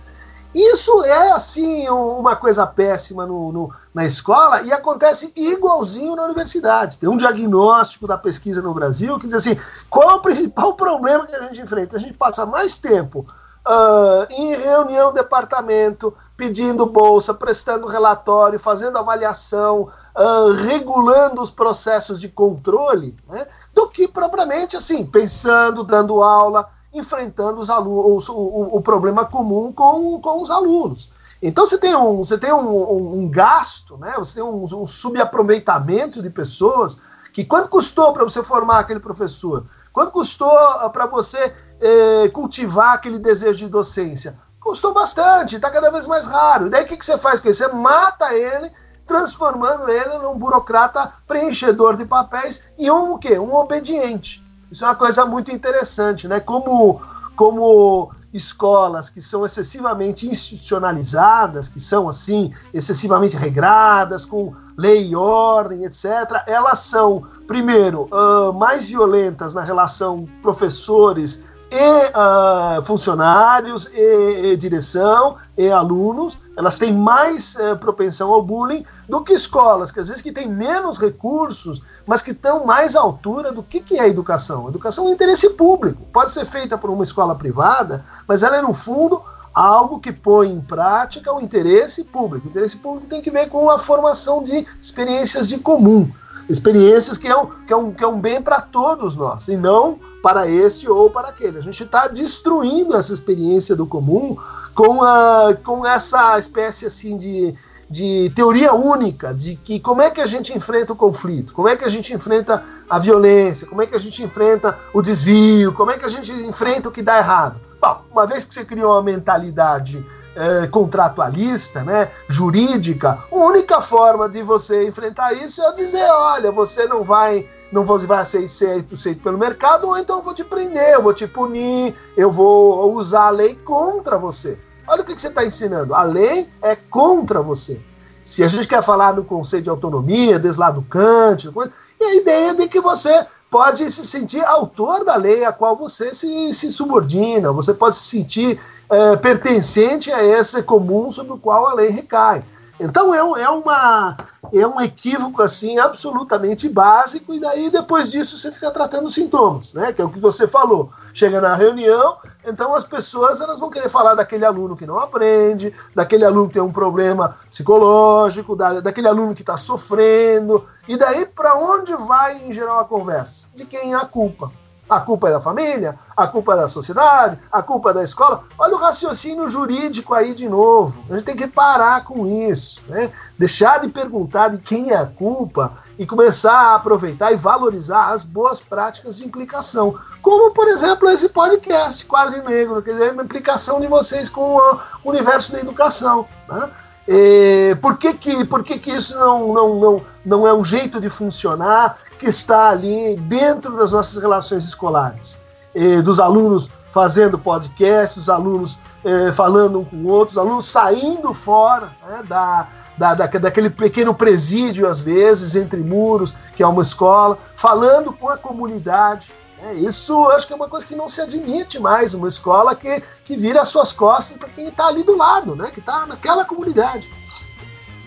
Isso é, assim, uma coisa péssima no, no, na escola e acontece igualzinho na universidade. Tem um diagnóstico da pesquisa no Brasil que diz assim: qual é o principal problema que a gente enfrenta? A gente passa mais tempo uh, em reunião, departamento, pedindo bolsa, prestando relatório, fazendo avaliação, uh, regulando os processos de controle, né, do que propriamente assim, pensando, dando aula enfrentando os alunos, o, o, problema comum com, com os alunos. Então você tem um, você tem um, um, um gasto, né? você tem um, um subaproveitamento de pessoas que quanto custou para você formar aquele professor? Quanto custou ah, para você eh, cultivar aquele desejo de docência? Custou bastante, está cada vez mais raro. E daí o que, que você faz com isso? Você mata ele, transformando ele num burocrata preenchedor de papéis e um o quê? Um obediente. Isso é uma coisa muito interessante, né? Como, como escolas que são excessivamente institucionalizadas, que são assim excessivamente regradas, com lei e ordem, etc., elas são, primeiro, uh, mais violentas na relação professores e uh, funcionários, e, e, direção, e alunos, elas têm mais uh, propensão ao bullying do que escolas, que às vezes que têm menos recursos, mas que estão mais à altura do que, que é educação. Educação é interesse público, pode ser feita por uma escola privada, mas ela é, no fundo, algo que põe em prática o interesse público. O interesse público tem que ver com a formação de experiências de comum, experiências que é um, que é um, que é um bem para todos nós, e não para este ou para aquele. A gente está destruindo essa experiência do comum com, a, com essa espécie assim de, de teoria única de que como é que a gente enfrenta o conflito, como é que a gente enfrenta a violência, como é que a gente enfrenta o desvio, como é que a gente enfrenta o que dá errado. Bom, uma vez que você criou uma mentalidade é, contratualista, né, jurídica, a única forma de você enfrentar isso é dizer, olha, você não vai não vou vai ser aceito pelo mercado, ou então eu vou te prender, eu vou te punir, eu vou usar a lei contra você. Olha o que, que você está ensinando. A lei é contra você. Se a gente quer falar no conceito de autonomia, desde lá do Kant, coisa, e a ideia de que você pode se sentir autor da lei a qual você se, se subordina, você pode se sentir é, pertencente a esse comum sobre o qual a lei recai. Então é, é, uma, é um equívoco assim absolutamente básico, e daí depois disso você fica tratando sintomas, né? Que é o que você falou. Chega na reunião, então as pessoas elas vão querer falar daquele aluno que não aprende, daquele aluno que tem um problema psicológico, da, daquele aluno que está sofrendo, e daí para onde vai em geral a conversa? De quem é a culpa? A culpa é da família, a culpa é da sociedade, a culpa é da escola. Olha o raciocínio jurídico aí de novo. A gente tem que parar com isso, né? Deixar de perguntar de quem é a culpa e começar a aproveitar e valorizar as boas práticas de implicação. Como, por exemplo, esse podcast Quadro Negro, quer dizer, a implicação de vocês com o universo da educação. Né? E por que, que, por que, que isso não, não, não, não é um jeito de funcionar que está ali dentro das nossas relações escolares? E dos alunos fazendo podcasts, os alunos eh, falando um com outros, os alunos saindo fora né, da, da, da, daquele pequeno presídio, às vezes, entre muros, que é uma escola, falando com a comunidade. É, isso acho que é uma coisa que não se admite mais, uma escola que, que vira as suas costas para quem está ali do lado, né? que está naquela comunidade.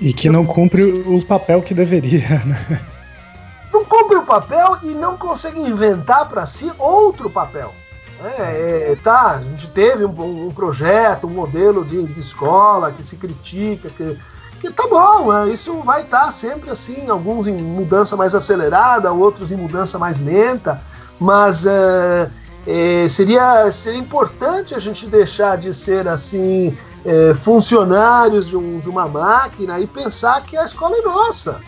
E que não cumpre o papel que deveria. Né? Não cumpre o papel e não consegue inventar para si outro papel. É, é, tá, a gente teve um, um projeto, um modelo de, de, escola que se critica, que, que tá bom, é, isso vai estar tá sempre assim, alguns em mudança mais acelerada, outros em mudança mais lenta, mas é, é, seria, seria importante a gente deixar de ser assim é, funcionários de, um, de, uma máquina e pensar que a escola é nossa,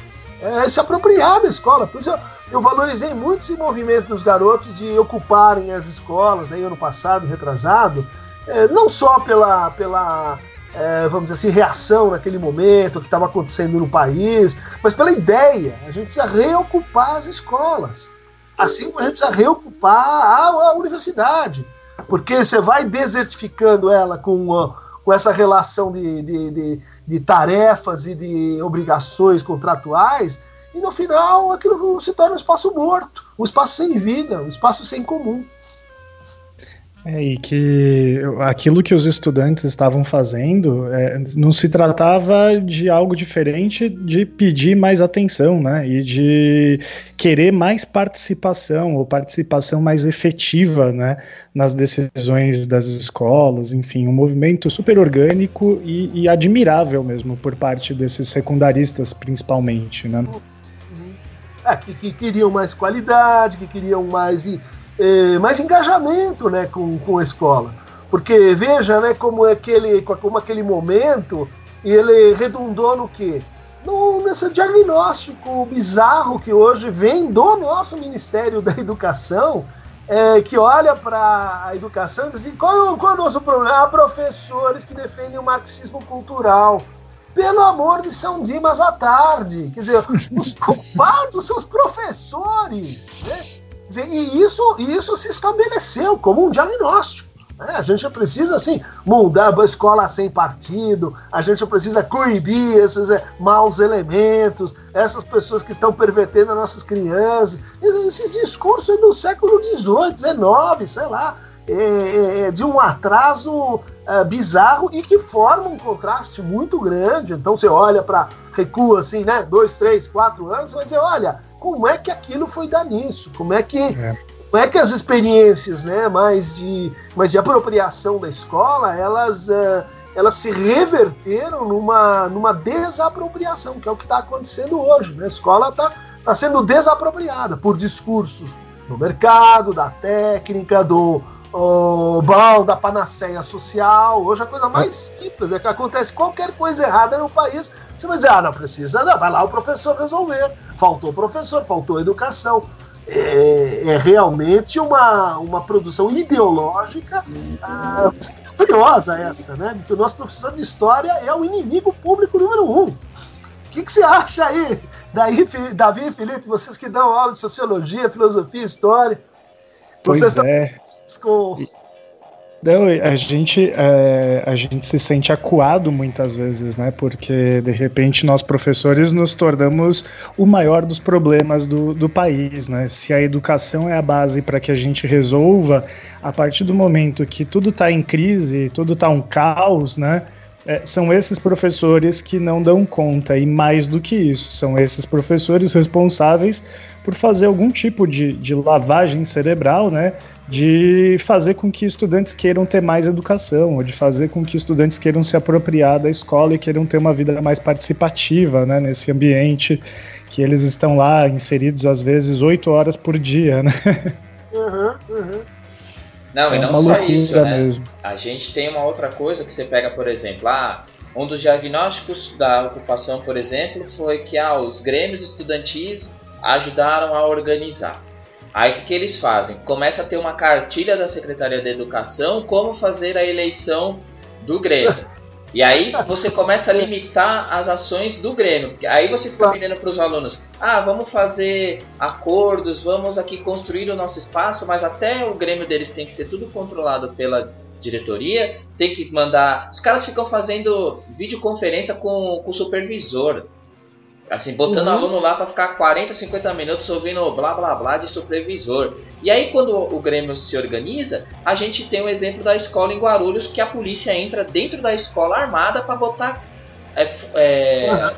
é, se apropriar da escola. Por isso eu, eu valorizei muito esse movimento dos garotos de ocuparem as escolas aí ano passado, retrasado, é, não só pela, pela é, vamos dizer assim, reação naquele momento, que estava acontecendo no país, mas pela ideia. A gente precisa reocupar as escolas. Assim como a gente precisa reocupar a, a universidade. Porque você vai desertificando ela com, com essa relação de, de, de, de tarefas e de obrigações contratuais, e no final aquilo se torna um espaço morto, um espaço sem vida, um espaço sem comum. É, e que aquilo que os estudantes estavam fazendo é, não se tratava de algo diferente de pedir mais atenção, né? E de querer mais participação, ou participação mais efetiva, né? Nas decisões das escolas, enfim, um movimento super orgânico e, e admirável mesmo por parte desses secundaristas, principalmente, né? É, que, que queriam mais qualidade, que queriam mais é, mais engajamento né, com, com a escola. Porque veja né, como, é aquele, como aquele momento ele redundou no quê? No, nesse diagnóstico bizarro que hoje vem do nosso Ministério da Educação, é, que olha para a educação e diz assim, qual, qual é o nosso problema? Há professores que defendem o marxismo cultural. Pelo amor de São Dimas à tarde. Quer dizer, os culpados são os professores. Né? E isso, isso se estabeleceu como um diagnóstico. Né? A gente precisa, assim, mudar a escola sem partido, a gente precisa coibir esses é, maus elementos, essas pessoas que estão pervertendo as nossas crianças. Esse discurso é do século XVIII, XIX, sei lá, é, é, é, de um atraso é, bizarro e que forma um contraste muito grande. Então você olha para, recua assim, né, dois, três, quatro anos, vai dizer, olha como é que aquilo foi dar nisso, como é que é. como é que as experiências, né, mais de mais de apropriação da escola, elas uh, elas se reverteram numa numa desapropriação, que é o que está acontecendo hoje. Né? A escola está tá sendo desapropriada por discursos do mercado, da técnica, do o bom da panaceia social. Hoje a coisa mais simples é que acontece qualquer coisa errada no país, você vai dizer, ah, não precisa, não, vai lá o professor resolver. Faltou professor, faltou educação. É, é realmente uma, uma produção ideológica ah, curiosa essa, né? De que o nosso professor de história é o inimigo público número um. O que, que você acha aí Daí, Davi e Felipe, vocês que dão aula de sociologia, filosofia, história. Pois vocês é. Com não, a gente, é, a gente se sente acuado muitas vezes, né? Porque de repente nós professores nos tornamos o maior dos problemas do, do país, né? Se a educação é a base para que a gente resolva, a partir do momento que tudo está em crise, tudo está um caos, né? É, são esses professores que não dão conta, e mais do que isso, são esses professores responsáveis por fazer algum tipo de, de lavagem cerebral, né? De fazer com que estudantes queiram ter mais educação, ou de fazer com que estudantes queiram se apropriar da escola e queiram ter uma vida mais participativa, né? Nesse ambiente que eles estão lá inseridos às vezes oito horas por dia, né? Uhum, uhum. Não, é e não só isso, né? Mesmo. A gente tem uma outra coisa que você pega, por exemplo, ah, um dos diagnósticos da ocupação, por exemplo, foi que ah, os grêmios estudantis ajudaram a organizar. Aí o que, que eles fazem? Começa a ter uma cartilha da Secretaria da Educação como fazer a eleição do Grêmio. E aí você começa a limitar as ações do Grêmio. Aí você fica vendendo para os alunos: ah, vamos fazer acordos, vamos aqui construir o nosso espaço, mas até o Grêmio deles tem que ser tudo controlado pela diretoria, tem que mandar. Os caras ficam fazendo videoconferência com, com o supervisor. Assim, botando uhum. aluno lá para ficar 40, 50 minutos ouvindo blá blá blá de supervisor. E aí, quando o Grêmio se organiza, a gente tem o exemplo da escola em Guarulhos, que a polícia entra dentro da escola armada para botar, é, é, uhum.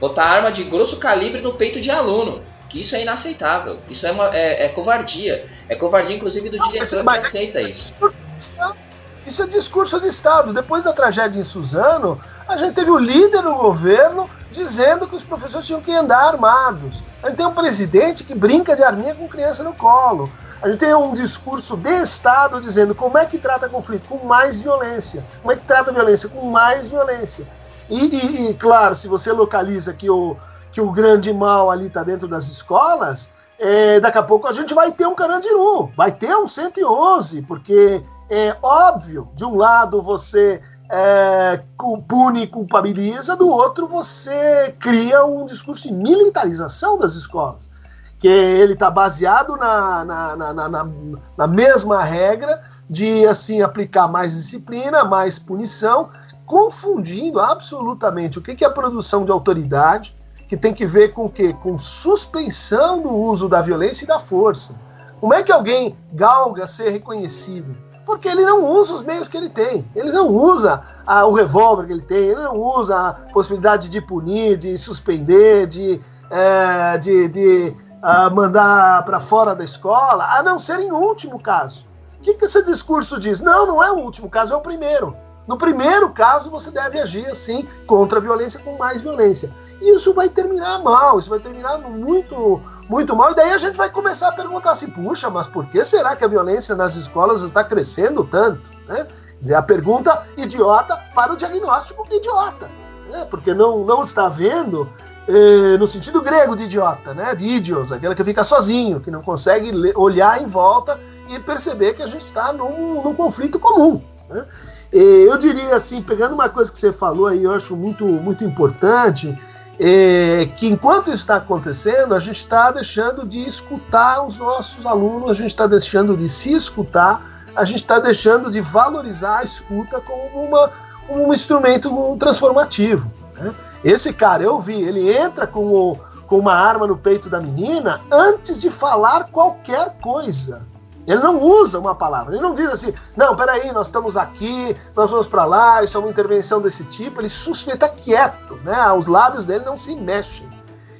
botar arma de grosso calibre no peito de aluno. Que isso é inaceitável. Isso é, uma, é, é covardia. É covardia, inclusive, do Não, diretor mas, que aceita isso. Isso é discurso de Estado. Depois da tragédia em Suzano, a gente teve o líder do governo dizendo que os professores tinham que andar armados. A gente tem um presidente que brinca de arminha com criança no colo. A gente tem um discurso de Estado dizendo como é que trata conflito com mais violência. Como é que trata violência com mais violência. E, e, e claro, se você localiza que o, que o grande mal ali está dentro das escolas, é, daqui a pouco a gente vai ter um Carandiru, vai ter um 111, porque é óbvio, de um lado você é, pune e culpabiliza, do outro você cria um discurso de militarização das escolas, que ele está baseado na, na, na, na, na mesma regra de assim aplicar mais disciplina, mais punição, confundindo absolutamente o que é produção de autoridade, que tem que ver com o quê? Com suspensão do uso da violência e da força. Como é que alguém galga ser reconhecido? Porque ele não usa os meios que ele tem. Ele não usa ah, o revólver que ele tem, ele não usa a possibilidade de punir, de suspender, de, é, de, de ah, mandar para fora da escola, a não ser em último caso. O que, que esse discurso diz? Não, não é o último caso, é o primeiro. No primeiro caso, você deve agir assim contra a violência com mais violência. E isso vai terminar mal, isso vai terminar muito muito mal. E daí a gente vai começar a perguntar assim, puxa, mas por que será que a violência nas escolas está crescendo tanto? Né? Quer dizer, a pergunta idiota para o diagnóstico idiota. Né? Porque não, não está vendo eh, no sentido grego de idiota, né? de idios, aquela que fica sozinho, que não consegue olhar em volta e perceber que a gente está num, num conflito comum. Né? eu diria assim, pegando uma coisa que você falou aí, eu acho muito, muito importante, é, que enquanto está acontecendo, a gente está deixando de escutar os nossos alunos, a gente está deixando de se escutar, a gente está deixando de valorizar a escuta como, uma, um instrumento transformativo. Né? Esse cara, eu vi, ele entra com, o, com uma arma no peito da menina antes de falar qualquer coisa. Ele não usa uma palavra, ele não diz assim, não, peraí, nós estamos aqui, nós vamos para lá, isso é uma intervenção desse tipo. Ele suspeita quieto, né? Os lábios dele não se mexem.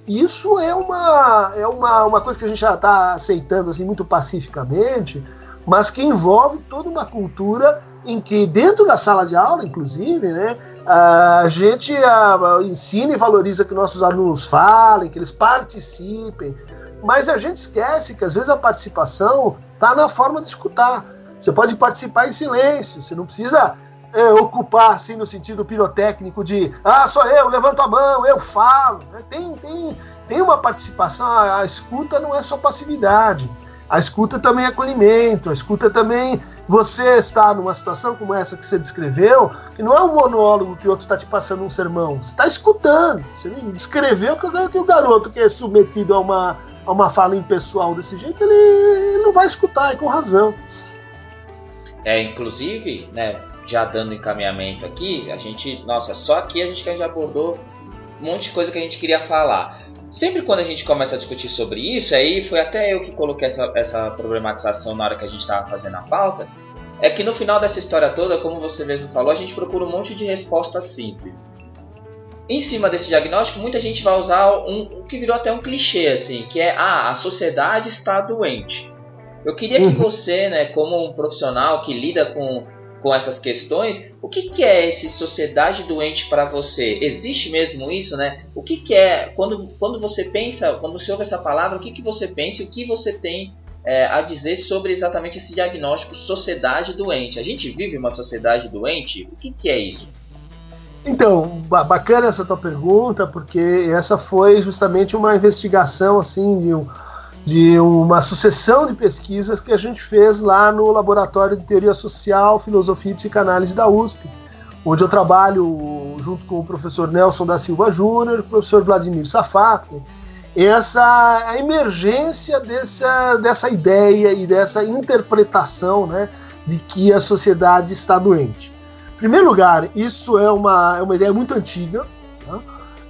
E isso é uma, é uma, uma coisa que a gente já está aceitando assim, muito pacificamente, mas que envolve toda uma cultura em que, dentro da sala de aula, inclusive, né, a gente a, ensina e valoriza que nossos alunos falem, que eles participem, mas a gente esquece que às vezes a participação está na forma de escutar. Você pode participar em silêncio, você não precisa é, ocupar assim no sentido pirotécnico de ah, sou eu, levanto a mão, eu falo. Né? Tem, tem, tem uma participação, a, a, escuta não é só passividade. A escuta também é acolhimento, a escuta também. Você está numa situação como essa que você descreveu, que não é um monólogo que o outro está te passando um sermão, você está escutando. Você descreveu que, o garoto que é submetido a uma, uma fala impessoal desse jeito, ele, não vai escutar, e com razão. É, inclusive, né, já dando encaminhamento aqui, a gente, nossa, só aqui a gente já abordou um monte de coisa que a gente queria falar. Sempre quando a gente começa a discutir sobre isso, aí foi até eu que coloquei essa, essa problematização na hora que a gente estava fazendo a pauta, é que no final dessa história toda, como você mesmo falou, a gente procura um monte de respostas simples. Em cima desse diagnóstico, muita gente vai usar um, o que virou até um clichê, assim, que é ah, a sociedade está doente. Eu queria que uhum. você, né, como um profissional que lida com com essas questões, o que, que é esse sociedade doente para você? Existe mesmo isso, né? O que, que é, quando, quando você pensa, quando você ouve essa palavra, o que, que você pensa e o que você tem é, a dizer sobre exatamente esse diagnóstico sociedade doente? A gente vive uma sociedade doente? O que, que é isso? Então, bacana essa tua pergunta, porque essa foi justamente uma investigação assim de um de uma sucessão de pesquisas que a gente fez lá no Laboratório de Teoria Social, Filosofia e Psicanálise da USP, onde eu trabalho junto com o professor Nelson da Silva Júnior o professor Vladimir Safatli, essa a emergência dessa, dessa ideia e dessa interpretação né, de que a sociedade está doente. Primeiro lugar, isso é uma, é uma ideia muito antiga, né?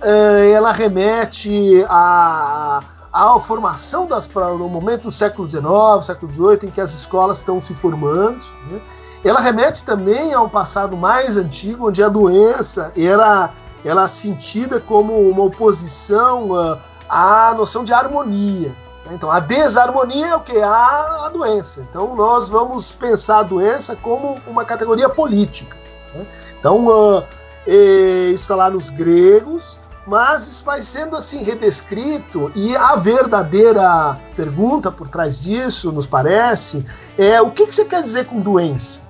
É, ela remete a à formação das no momento do século XIX, século XVIII, em que as escolas estão se formando. Né? Ela remete também a um passado mais antigo, onde a doença era, era sentida como uma oposição uh, à noção de harmonia. Né? Então, a desarmonia é o que? A, a doença. Então, nós vamos pensar a doença como uma categoria política. Né? Então, uh, isso está lá nos gregos, mas isso vai sendo assim redescrito e a verdadeira pergunta por trás disso, nos parece, é o que, que você quer dizer com doença?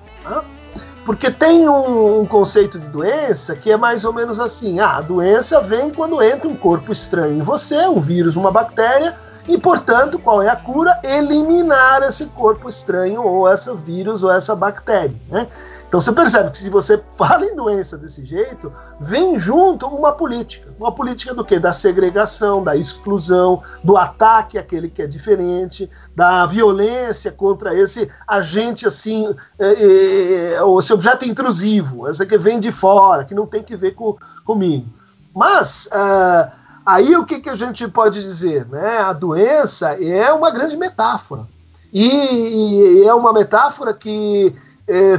Porque tem um, um, conceito de doença que é mais ou menos assim: ah, a doença vem quando entra um corpo estranho em você, um vírus, uma bactéria, e portanto, qual é a cura? Eliminar esse corpo estranho, ou esse vírus, ou essa bactéria. Né? Então você percebe que se você fala em doença desse jeito, vem junto uma política. Uma política do quê? Da segregação, da exclusão, do ataque àquele que é diferente, da violência contra esse agente assim, é, é, é esse objeto intrusivo, esse que vem de fora, que não tem que ver com, comigo. Mas uh, aí o que, que a gente pode dizer? Né? A doença é uma grande metáfora. E, e é uma metáfora que é,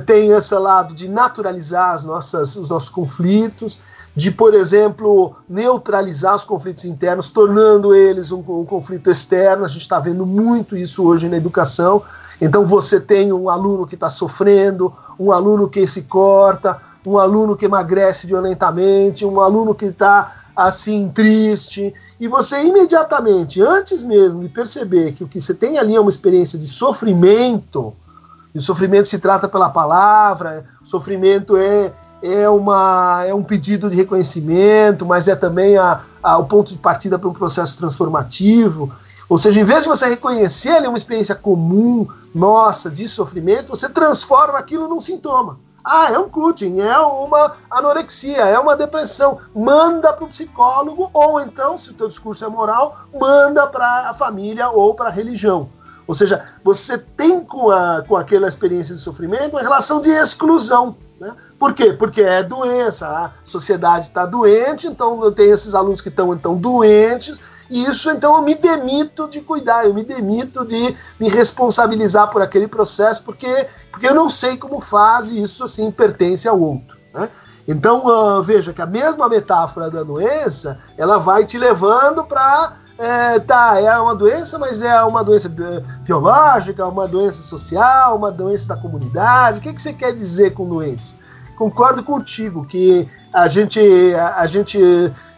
tem esse lado de naturalizar as nossas, os nossos conflitos, de, por exemplo, neutralizar os conflitos internos, tornando eles um, um conflito externo. A gente está vendo muito isso hoje na educação. Então você tem um aluno que está sofrendo, um aluno que se corta, um aluno que emagrece violentamente, um aluno que está assim triste, e você imediatamente, antes mesmo de perceber que o que você tem ali é uma experiência de sofrimento, o sofrimento se trata pela palavra, o sofrimento é, é, uma, é um pedido de reconhecimento, mas é também a, a, o ponto de partida para um processo transformativo. Ou seja, em vez de você reconhecer ali uma experiência comum, nossa, de sofrimento, você transforma aquilo num sintoma. Ah, é um cutting, é uma anorexia, é uma depressão. Manda para o psicólogo, ou então, se o teu discurso é moral, manda para a família ou para a religião. Ou seja, você tem com, a, com aquela experiência de sofrimento uma relação de exclusão. Né? Por quê? Porque é doença, a sociedade está doente, então eu tenho esses alunos que estão então doentes, e isso então eu me demito de cuidar, eu me demito de me responsabilizar por aquele processo, porque, porque eu não sei como faz e isso assim pertence ao outro. Né? Então uh, veja que a mesma metáfora da doença ela vai te levando para é, tá, é uma doença, mas é uma doença biológica, uma doença social, uma doença da comunidade. O que, que você quer dizer com doença? Concordo contigo que a gente, a, a gente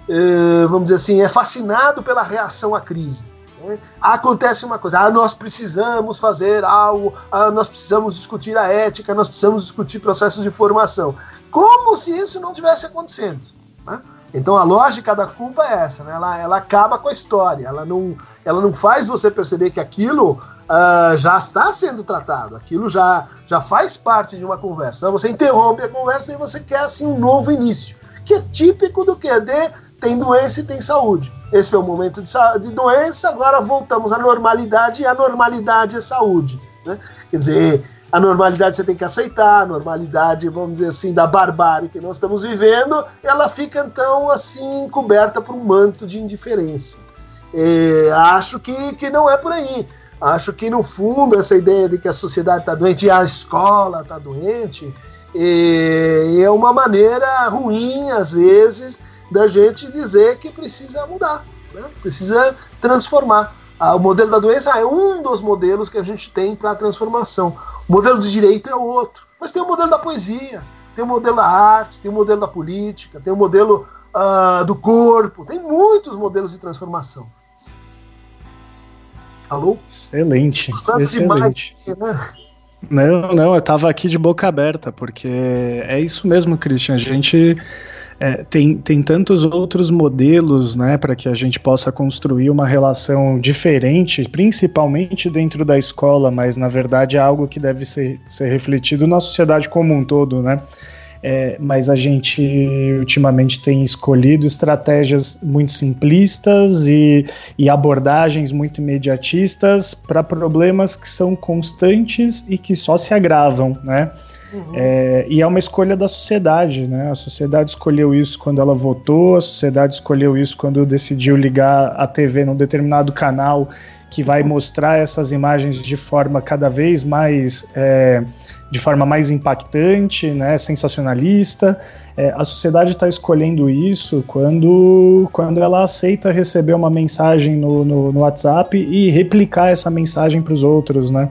é, vamos dizer assim, é fascinado pela reação à crise. Né? Acontece uma coisa, ah, nós precisamos fazer algo, ah, nós precisamos discutir a ética, nós precisamos discutir processos de formação. Como se isso não tivesse acontecendo. Né? Então a lógica da culpa é essa, né? ela, ela acaba com a história, ela não, ela não faz você perceber que aquilo uh, já está sendo tratado, aquilo já, já faz parte de uma conversa. Você interrompe a conversa e você quer assim um novo início, que é típico do é de tem doença e tem saúde. Esse foi o momento de, de doença, agora voltamos à normalidade e a normalidade é saúde. Né? Quer dizer, a normalidade você tem que aceitar, a normalidade, vamos dizer assim, da barbárie que nós estamos vivendo, ela fica então assim coberta por um manto de indiferença. E acho que, que não é por aí. Acho que no fundo essa ideia de que a sociedade está doente e a escola está doente é uma maneira ruim, às vezes, da gente dizer que precisa mudar, né? precisa transformar. Ah, o modelo da doença é um dos modelos que a gente tem para a transformação. O modelo do direito é outro. Mas tem o modelo da poesia, tem o modelo da arte, tem o modelo da política, tem o modelo uh, do corpo, tem muitos modelos de transformação. Alô? Excelente, excelente. Demais, né? Não, não, eu estava aqui de boca aberta, porque é isso mesmo, Christian. A gente é, tem, tem tantos outros modelos né, para que a gente possa construir uma relação diferente, principalmente dentro da escola, mas na verdade é algo que deve ser, ser refletido na sociedade como um todo, né? É, mas a gente ultimamente tem escolhido estratégias muito simplistas e, e abordagens muito imediatistas para problemas que são constantes e que só se agravam, né? Uhum. É, e é uma escolha da sociedade, né? A sociedade escolheu isso quando ela votou, a sociedade escolheu isso quando decidiu ligar a TV num determinado canal que vai mostrar essas imagens de forma cada vez mais é, de forma mais impactante, né, sensacionalista. É, a sociedade está escolhendo isso quando, quando ela aceita receber uma mensagem no, no, no WhatsApp e replicar essa mensagem para os outros, né?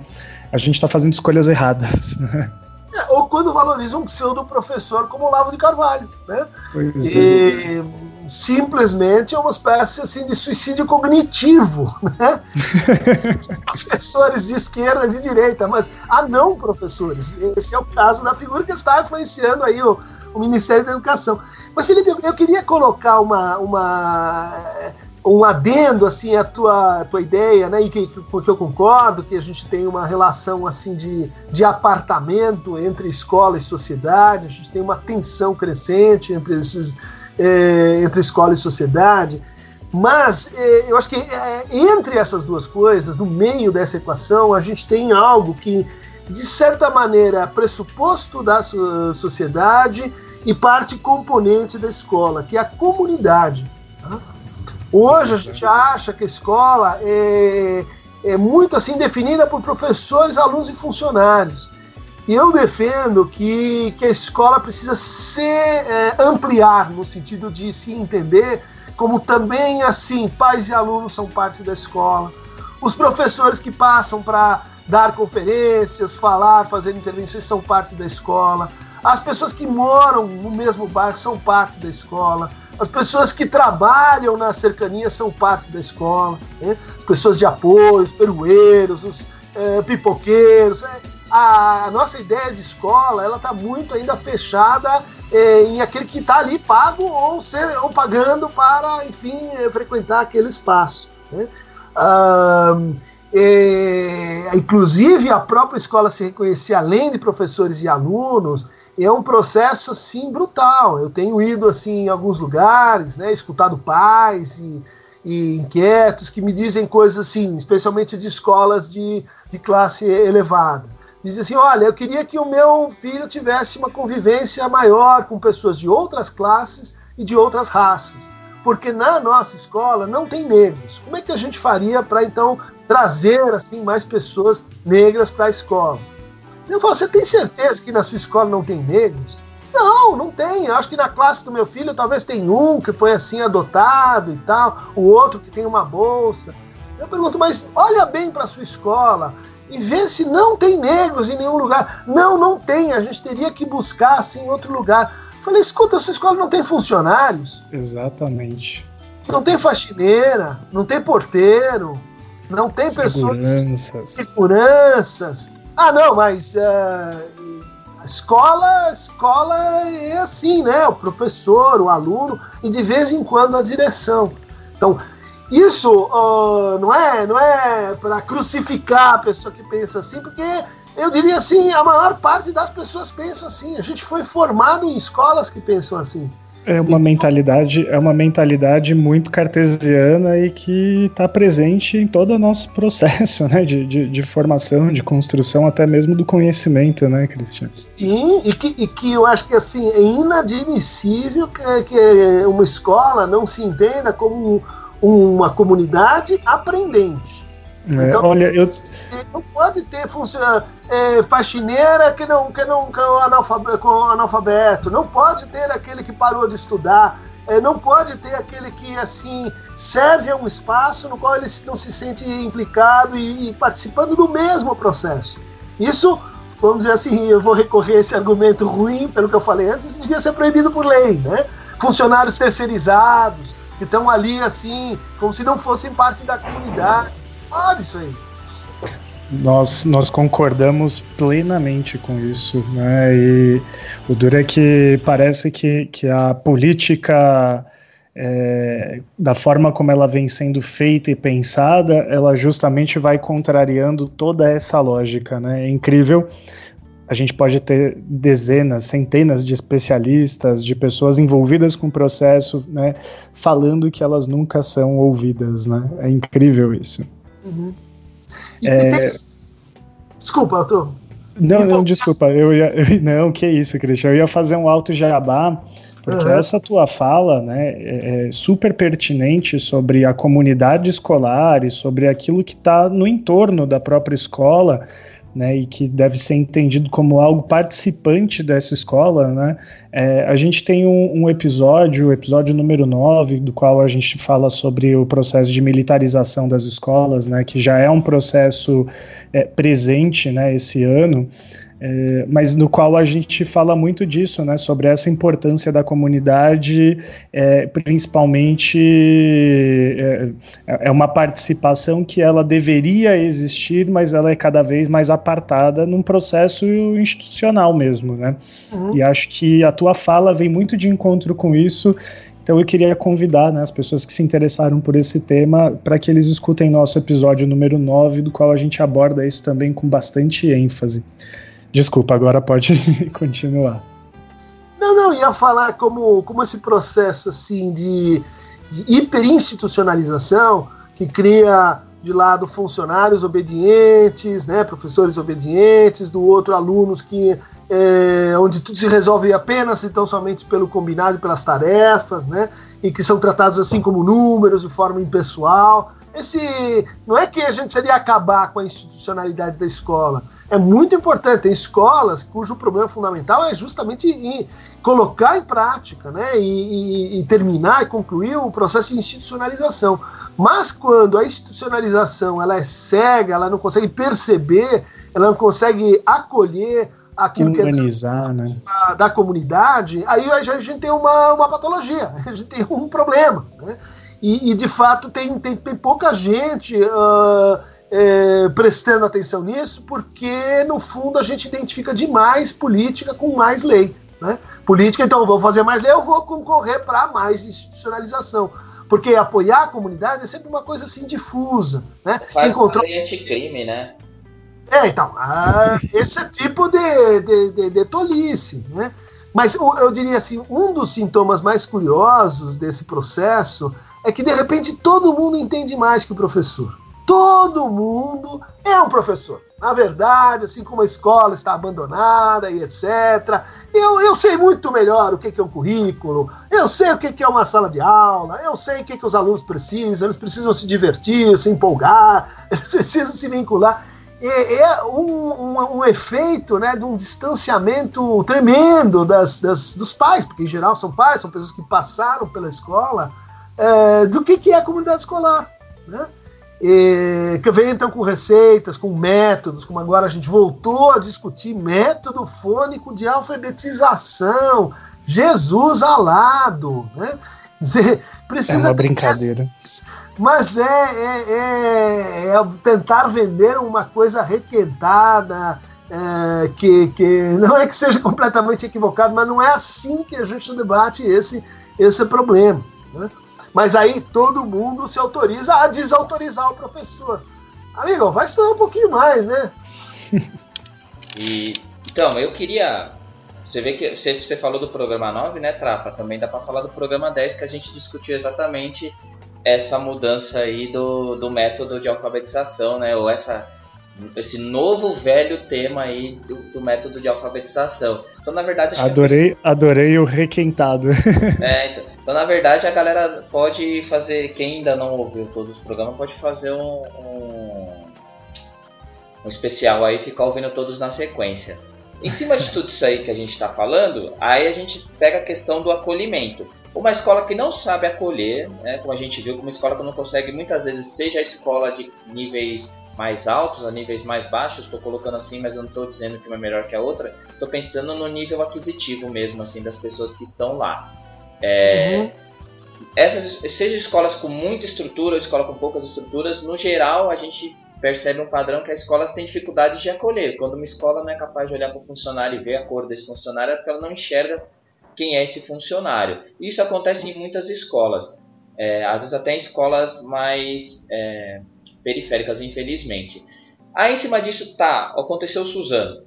A gente está fazendo escolhas erradas. Né? É, ou quando valoriza um pseudo professor como Olavo de Carvalho, né? Pois e é. simplesmente é uma espécie assim de suicídio cognitivo, né? professores de esquerda e de direita, mas há não professores. Esse é o caso da figura que está influenciando aí o, o Ministério da Educação. Mas Felipe, eu queria colocar uma, uma um adendo assim à tua, tua ideia, né? E que, que, que eu concordo que a gente tem uma relação assim de, de apartamento entre escola e sociedade, a gente tem uma tensão crescente entre esses é, entre escola e sociedade. Mas é, eu acho que é, entre essas duas coisas, no meio dessa equação, a gente tem algo que, de certa maneira, é pressuposto da sociedade e parte componente da escola, que é a comunidade. Hoje a gente acha que a escola é, é muito assim definida por professores, alunos e funcionários. E eu defendo que, que a escola precisa se é, ampliar no sentido de se entender como também assim pais e alunos são parte da escola. Os professores que passam para dar conferências, falar, fazer intervenções são parte da escola. As pessoas que moram no mesmo bairro são parte da escola. As pessoas que trabalham na cercania são parte da escola, né? as pessoas de apoio, os perueiros, os é, pipoqueiros. É. A, nossa ideia de escola ela está muito ainda fechada é, em aquele que está ali pago ou, ser, ou pagando para, enfim, é, frequentar aquele espaço. Né? Ah, é, inclusive a própria escola se reconhecer além de professores e alunos é um processo assim brutal. Eu tenho ido assim em alguns lugares, né, escutado pais e, e inquietos que me dizem coisas assim, especialmente de escolas de, de classe elevada. Dizem assim: olha, eu queria que o meu filho tivesse uma convivência maior com pessoas de outras classes e de outras raças, porque na nossa escola não tem negros. Como é que a gente faria para então trazer assim mais pessoas negras para a escola? Eu falo, você tem certeza que na sua escola não tem negros? Não, não tem. Eu acho que na classe do meu filho talvez tem um que foi assim adotado e tal, o outro que tem uma bolsa. Eu pergunto, mas olha bem para sua escola e vê se não tem negros em nenhum lugar. Não, não tem. A gente teria que buscar assim em outro lugar. Eu falei, escuta, a sua escola não tem funcionários? Exatamente. Não tem faxineira, não tem porteiro, não tem seguranças. pessoas seguranças. Ah, não, mas uh, a escola, escola é assim, né? O professor, o aluno e de vez em quando a direção. Então, Isso uh, não é, não é para crucificar a pessoa que pensa assim, porque eu diria assim, a maior parte das pessoas pensam assim. A gente foi formado em escolas que pensam assim. É uma mentalidade, é uma mentalidade muito cartesiana e que está presente em todo o nosso processo, né, de, de, de, formação, de construção, até mesmo do conhecimento, né, Cristian? Sim, e que, e que eu acho que assim é inadmissível que, que uma escola não se entenda como uma comunidade aprendente. É, então, olha, eu não pode ter função, é, faxineira que não que não que é analfabeto, com analfabeto, não pode ter aquele que parou de estudar, é, não pode ter aquele que assim serve a um espaço no qual ele não se sente implicado e, e participando do mesmo processo. Isso, vamos dizer assim, eu vou recorrer a esse argumento ruim, pelo que eu falei antes, isso devia ser proibido por lei, né? Funcionários terceirizados que estão ali assim, como se não fossem parte da comunidade pode isso aí. Nós, nós concordamos plenamente com isso, né? E o duro é que parece que, que a política, é, da forma como ela vem sendo feita e pensada, ela justamente vai contrariando toda essa lógica, né? É incrível a gente pode ter dezenas, centenas de especialistas, de pessoas envolvidas com o processo, né, falando que elas nunca são ouvidas, né? É incrível isso. Uhum. É... Desculpa, Arthur. Não, não, desculpa. Eu ia, eu, não, que isso, Cristian. Eu ia fazer um alto jabá, porque uhum. essa tua fala né, é, é super pertinente sobre a comunidade escolar e sobre aquilo que está no entorno da própria escola né, e que deve ser entendido como algo participante dessa escola, né, é, a gente tem um, um, episódio, o episódio número 9, do qual a gente fala sobre o processo de militarização das escolas, né, que já é um processo é, presente né, esse ano, é, mas no qual a gente fala muito disso, né, sobre essa importância da comunidade, é, principalmente é, é, uma participação que ela deveria existir, mas ela é cada vez mais apartada num processo institucional mesmo, né? Uhum. E acho que a tua fala vem muito de encontro com isso. Então eu queria convidar né, as pessoas que se interessaram por esse tema para que eles escutem nosso episódio número 9, do qual a gente aborda isso também com bastante ênfase. Desculpa, agora pode continuar. Não, não, ia falar como, como esse processo assim de, de hiperinstitucionalização que cria de lado funcionários obedientes, né, professores obedientes, do outro alunos que é, onde tudo se resolve apenas então somente pelo combinado e pelas tarefas, né, e que são tratados assim como números de forma impessoal. Esse não é que a gente seria acabar com a institucionalidade da escola, é muito importante. Tem escolas cujo problema fundamental é justamente em colocar em prática né, e, e, e terminar e concluir o processo de institucionalização. Mas quando a institucionalização ela é cega, ela não consegue perceber, ela não consegue acolher aquilo que é da, né? da, da, comunidade, aí a gente tem uma, uma patologia, a gente tem um problema. Né? E, e, de fato tem, tem, tem pouca gente uh, é, prestando atenção nisso, porque no fundo a gente identifica demais política com mais lei. Né? Política, então, vou fazer mais lei, eu vou concorrer para mais institucionalização. Porque apoiar a comunidade é sempre uma coisa assim difusa. Né? Faz Encontrou... lei anticrime, né? É, então, ah, esse é tipo de, de, de, de tolice, né? Mas eu diria assim, um dos sintomas mais curiosos desse processo é que de repente todo mundo entende mais que o professor todo mundo é um professor. Na verdade, assim como a escola está abandonada e etc., eu, eu sei muito melhor o que, é um currículo, eu sei o que, é uma sala de aula, eu sei o que, que os alunos precisam, eles precisam se divertir, se empolgar, eles precisam se vincular. É, é um, um, um, efeito né, de um distanciamento tremendo das, das, dos pais, porque em geral são pais, são pessoas que passaram pela escola, é, do que, que é a comunidade escolar. Né? E, que vem então com receitas, com métodos, como agora a gente voltou a discutir método fônico de alfabetização. Jesus alado, né? Dizer, precisa é uma brincadeira. Mas é, é, é, é, tentar vender uma coisa requentada, é, que, que não é que seja completamente equivocado, mas não é assim que a gente debate esse, esse problema. Né? Mas aí todo mundo se autoriza a desautorizar o professor. Amigo, vai estudar um pouquinho mais, né? e, então, eu queria. Você vê que você, você falou do programa 9, né, Trafa? Também dá para falar do programa 10 que a gente discutiu exatamente essa mudança aí do, do método de alfabetização, né? Ou essa esse novo velho tema aí do, do, método de alfabetização. Então, na verdade, adorei, adorei o requentado. É, então, então, na verdade, a galera pode fazer, quem ainda não ouviu todos os programas, pode fazer um, um, um especial aí, ficar ouvindo todos na sequência. Em cima de tudo isso aí que a gente está falando, aí a gente pega a questão do acolhimento. Uma escola que não sabe acolher, né, como a gente viu, uma escola que não consegue muitas vezes, seja a escola de níveis mais altos a níveis mais baixos, estou colocando assim, mas eu não estou dizendo que uma é melhor que a outra, estou pensando no nível aquisitivo mesmo, assim, das pessoas que estão lá. É, uhum. Essas, seja escolas com muita estrutura ou escola com poucas estruturas, no geral a gente percebe um padrão que as escolas têm dificuldade de acolher. Quando uma escola não é capaz de olhar para o funcionário e ver a cor desse funcionário, é porque ela não enxerga quem é esse funcionário. Isso acontece em muitas escolas. É, às vezes até em escolas mais é, periféricas, infelizmente. Aí em cima disso tá, aconteceu o Suzano.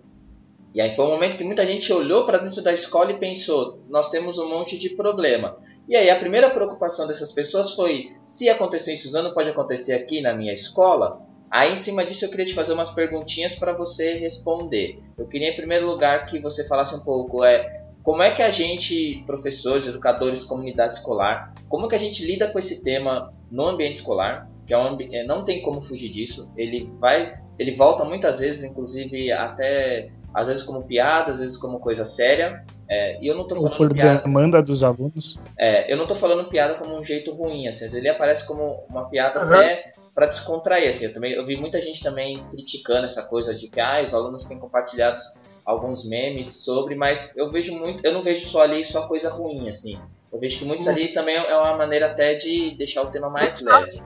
E aí foi um momento que muita gente olhou para dentro da escola e pensou: nós temos um monte de problema. E aí a primeira preocupação dessas pessoas foi: se acontecer em Suzano, pode acontecer aqui na minha escola? Aí em cima disso eu queria te fazer umas perguntinhas para você responder. Eu queria em primeiro lugar que você falasse um pouco é como é que a gente, professores, educadores, comunidade escolar, como que a gente lida com esse tema no ambiente escolar? Que é um, é, não tem como fugir disso. Ele vai, ele volta muitas vezes, inclusive até às vezes como piada, às vezes como coisa séria. É, e eu não tô falando por piada. demanda dos alunos. É, eu não tô falando piada como um jeito ruim, assim, ele aparece como uma piada uhum. até para descontrair, assim. Eu também eu vi muita gente também criticando essa coisa de que ah, os alunos têm compartilhado alguns memes sobre, mas eu vejo muito, eu não vejo só ali só coisa ruim, assim. Eu vejo que muitos uhum. ali também é uma maneira até de deixar o tema mais leve.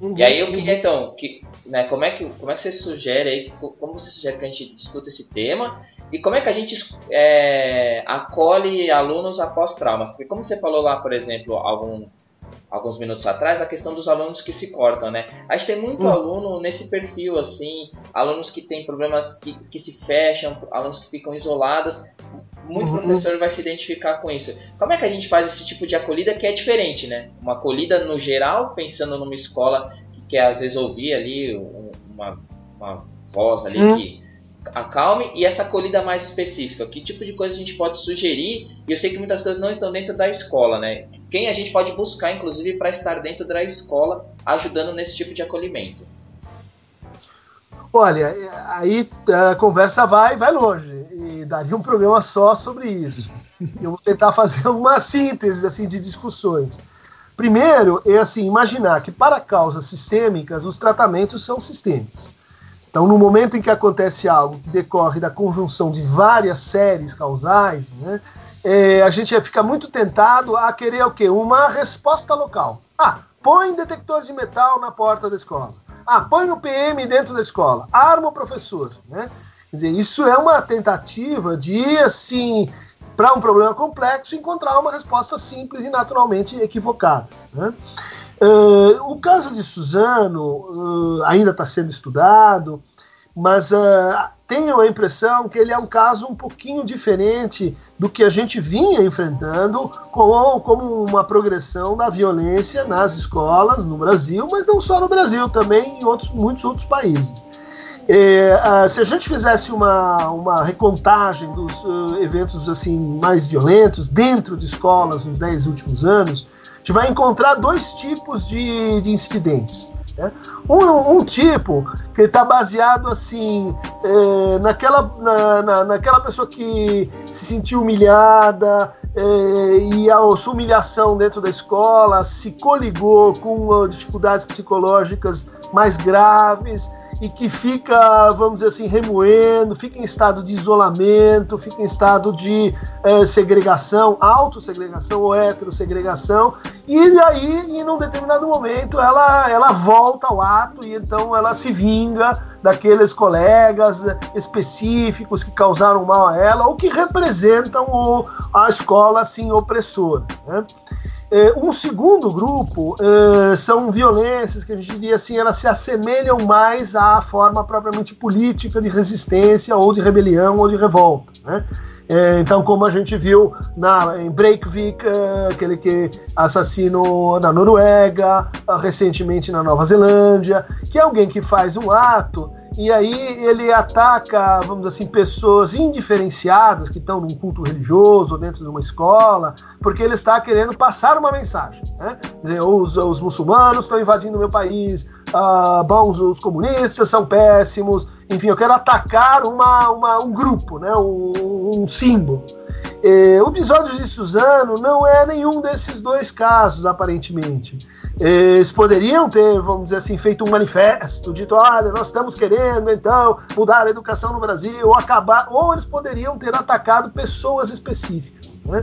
Uhum, e aí eu queria uhum. então, que, né, como, é que, como é que você sugere aí, como você sugere que a gente discuta esse tema e como é que a gente é, acolhe alunos após traumas? Porque como você falou lá, por exemplo, algum, alguns minutos atrás, a questão dos alunos que se cortam, né? A gente tem muito uhum. aluno nesse perfil, assim, alunos que têm problemas que, que se fecham, alunos que ficam isolados muito uhum. professor vai se identificar com isso. Como é que a gente faz esse tipo de acolhida que é diferente, né? Uma acolhida no geral, pensando numa escola que quer às vezes ouvir ali uma, uma voz ali uhum. que acalme e essa acolhida mais específica. Que tipo de coisa a gente pode sugerir? E eu sei que muitas coisas não estão dentro da escola, né? Quem a gente pode buscar, inclusive, para estar dentro da escola, ajudando nesse tipo de acolhimento? Olha, aí a conversa vai, vai longe daria um programa só sobre isso. Eu vou tentar fazer uma síntese assim de discussões. Primeiro é assim imaginar que para causas sistêmicas os tratamentos são sistêmicos. Então, no momento em que acontece algo que decorre da conjunção de várias séries causais, né, é, a gente fica muito tentado a querer o quê? Uma resposta local. Ah, põe detector de metal na porta da escola. Ah, põe o PM dentro da escola. Arma o professor. Né? Quer dizer, isso é uma tentativa de, assim, para um problema complexo, encontrar uma resposta simples e naturalmente equivocada. Né? Uh, o caso de Suzano uh, ainda está sendo estudado, mas uh, tenho a impressão que ele é um caso um pouquinho diferente do que a gente vinha enfrentando com, como uma progressão da violência nas escolas no Brasil, mas não só no Brasil, também em outros, muitos outros países. É, se a gente fizesse uma, uma recontagem dos uh, eventos assim mais violentos dentro de escolas nos 10 últimos anos, gente vai encontrar dois tipos de, de incidentes. Né? Um, um, tipo que está baseado assim é, naquela, na, na, naquela pessoa que se sentiu humilhada é, e a sua humilhação dentro da escola se coligou com dificuldades psicológicas mais graves e que fica, vamos dizer assim, remoendo, fica em estado de isolamento, fica em estado de é, segregação, autossegregação ou heterossegregação, e aí, em um determinado momento, ela, ela volta ao ato e então ela se vinga daqueles colegas específicos que causaram mal a ela ou que representam o, a escola assim opressora. Né? É, um segundo grupo é, são violências que a gente diria assim, elas se assemelham mais à forma propriamente política de resistência ou de rebelião ou de revolta. Né? É, então, como a gente viu na, em Breivik, aquele que assassinou na Noruega, recentemente na Nova Zelândia, que é alguém que faz um ato e aí ele ataca, vamos assim, pessoas indiferenciadas que estão num culto religioso dentro de uma escola, porque ele está querendo passar uma mensagem. Né? Dizer, os, os muçulmanos estão invadindo o meu país, ah, os comunistas são péssimos, enfim, eu quero atacar uma, uma um grupo, né? um, um símbolo. O episódio de Suzano não é nenhum desses dois casos, aparentemente. Eles poderiam ter, vamos dizer assim, feito um manifesto, dito, olha, nós estamos querendo então mudar a educação no Brasil, ou acabar, ou eles poderiam ter atacado pessoas específicas. Né?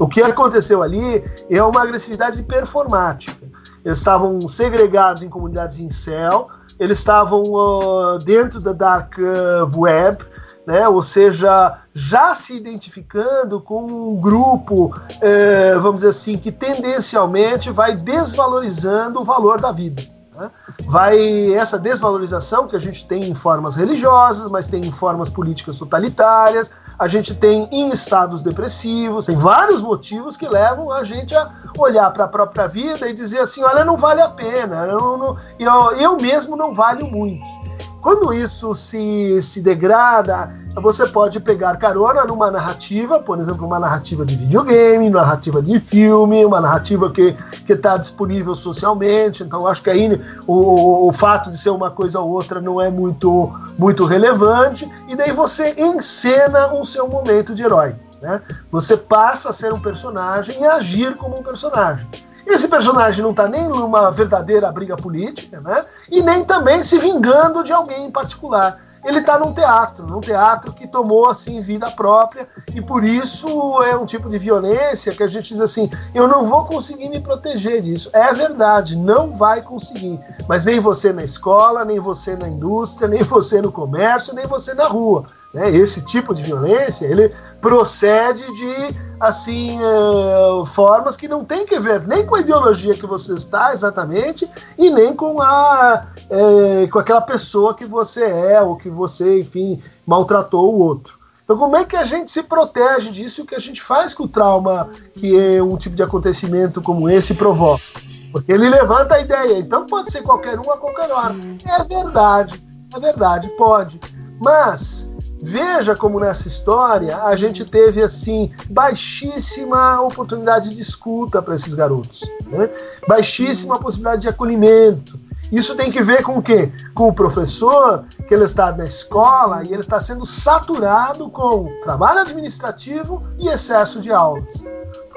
O que aconteceu ali é uma agressividade performática. Eles estavam segregados em comunidades em céu, eles estavam uh, dentro da dark uh, web, né? ou seja, já se identificando com um grupo, é, vamos dizer assim, que tendencialmente vai desvalorizando o valor da vida. Né? Vai essa desvalorização que a gente tem em formas religiosas, mas tem em formas políticas totalitárias, a gente tem em estados depressivos, tem vários motivos que levam a gente a olhar para a própria vida e dizer assim, olha, não vale a pena, eu, não, eu, eu mesmo não valho muito. Quando isso se, se degrada, você pode pegar carona numa narrativa, por exemplo, uma narrativa de videogame, narrativa de filme, uma narrativa que está disponível socialmente. Então, acho que aí o, o fato de ser uma coisa ou outra não é muito, muito relevante. E daí você encena o seu momento de herói. Né? Você passa a ser um personagem e agir como um personagem. Esse personagem não está nem numa verdadeira briga política, né? E nem também se vingando de alguém em particular. Ele está num teatro, num teatro que tomou assim vida própria e por isso é um tipo de violência que a gente diz assim: eu não vou conseguir me proteger disso. É verdade, não vai conseguir. Mas nem você na escola, nem você na indústria, nem você no comércio, nem você na rua. Né? Esse tipo de violência, ele procede de assim uh, formas que não tem que ver nem com a ideologia que você está exatamente e nem com a uh, com aquela pessoa que você é ou que você enfim maltratou o outro. Então como é que a gente se protege disso o que a gente faz com o trauma que é um tipo de acontecimento como esse provoca? Porque ele levanta a ideia então pode ser qualquer um a qualquer hora. É verdade é verdade pode. Mas Veja como nessa história a gente teve assim baixíssima oportunidade de escuta para esses garotos, né? baixíssima possibilidade de acolhimento. Isso tem que ver com o quê? Com o professor que ele está na escola e ele está sendo saturado com trabalho administrativo e excesso de aulas.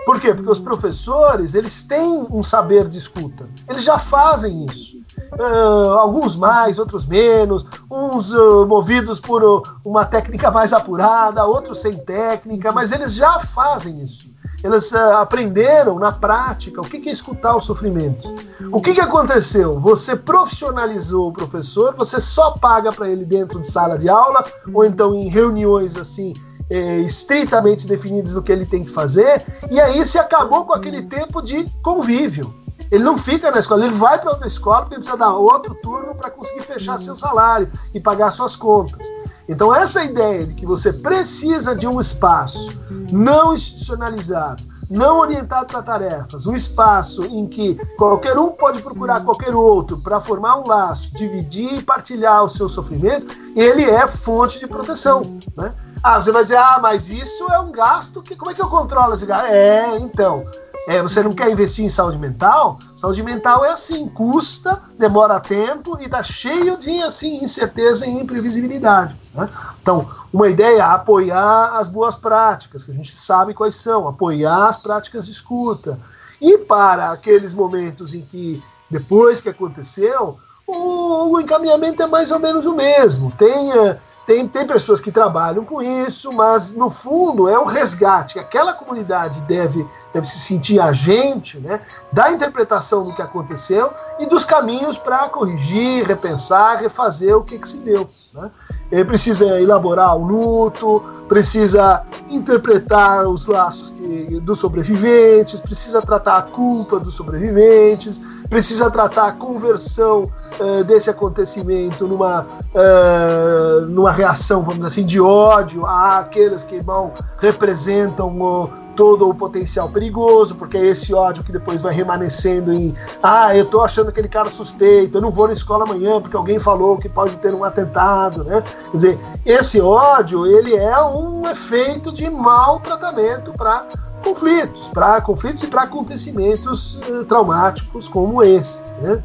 Por quê? Porque os professores eles têm um saber de escuta, eles já fazem isso. Uh, alguns mais, outros menos, uns uh, movidos por uh, uma técnica mais apurada, outros sem técnica, mas eles já fazem isso. Eles aprenderam na prática o que, que é escutar o sofrimento. O que, que aconteceu? Você profissionalizou o professor, você só paga para ele dentro de sala de aula ou então em reuniões assim é, estritamente definidas do que ele tem que fazer, e aí se acabou com aquele tempo de convívio. Ele não fica na escola, ele vai para outra escola porque precisa dar outro turno para conseguir fechar seu salário e pagar suas contas. Então, essa ideia de que você precisa de um espaço não institucionalizado, não orientado para tarefas, um espaço em que qualquer um pode procurar qualquer outro para formar um laço, dividir e partilhar o seu sofrimento, ele é fonte de proteção. Né? Ah, você vai dizer, ah, mas isso é um gasto que como é que eu controlo esse gasto? É, então, é, você não quer investir em saúde mental? Saúde mental é assim, custa, demora tempo e está cheio de assim incerteza e imprevisibilidade. Né? Então, uma ideia é apoiar as boas práticas, que a gente sabe quais são, apoiar as práticas de escuta. E para aqueles momentos em que, depois que aconteceu, o, o encaminhamento é mais ou menos o mesmo. Tenha tem, tem pessoas que trabalham com isso, mas no fundo é um resgate. Aquela comunidade deve, deve se sentir agente né, da interpretação do que aconteceu e dos caminhos para corrigir, repensar, refazer o que, que se deu. Né? ele precisa elaborar o luto, precisa interpretar os laços dos sobreviventes, precisa tratar a culpa dos sobreviventes, precisa tratar a conversão uh, desse acontecimento numa, uh, numa reação, vamos dizer assim, de ódio àqueles que não representam o todo o potencial perigoso, porque é esse ódio que depois vai remanescendo em ah, eu tô achando aquele cara suspeito, eu não vou na escola amanhã porque alguém falou que pode ter um atentado, né? Quer dizer, esse ódio, ele é um efeito de mau tratamento para conflitos, para conflitos e para acontecimentos uh, traumáticos como esses, né?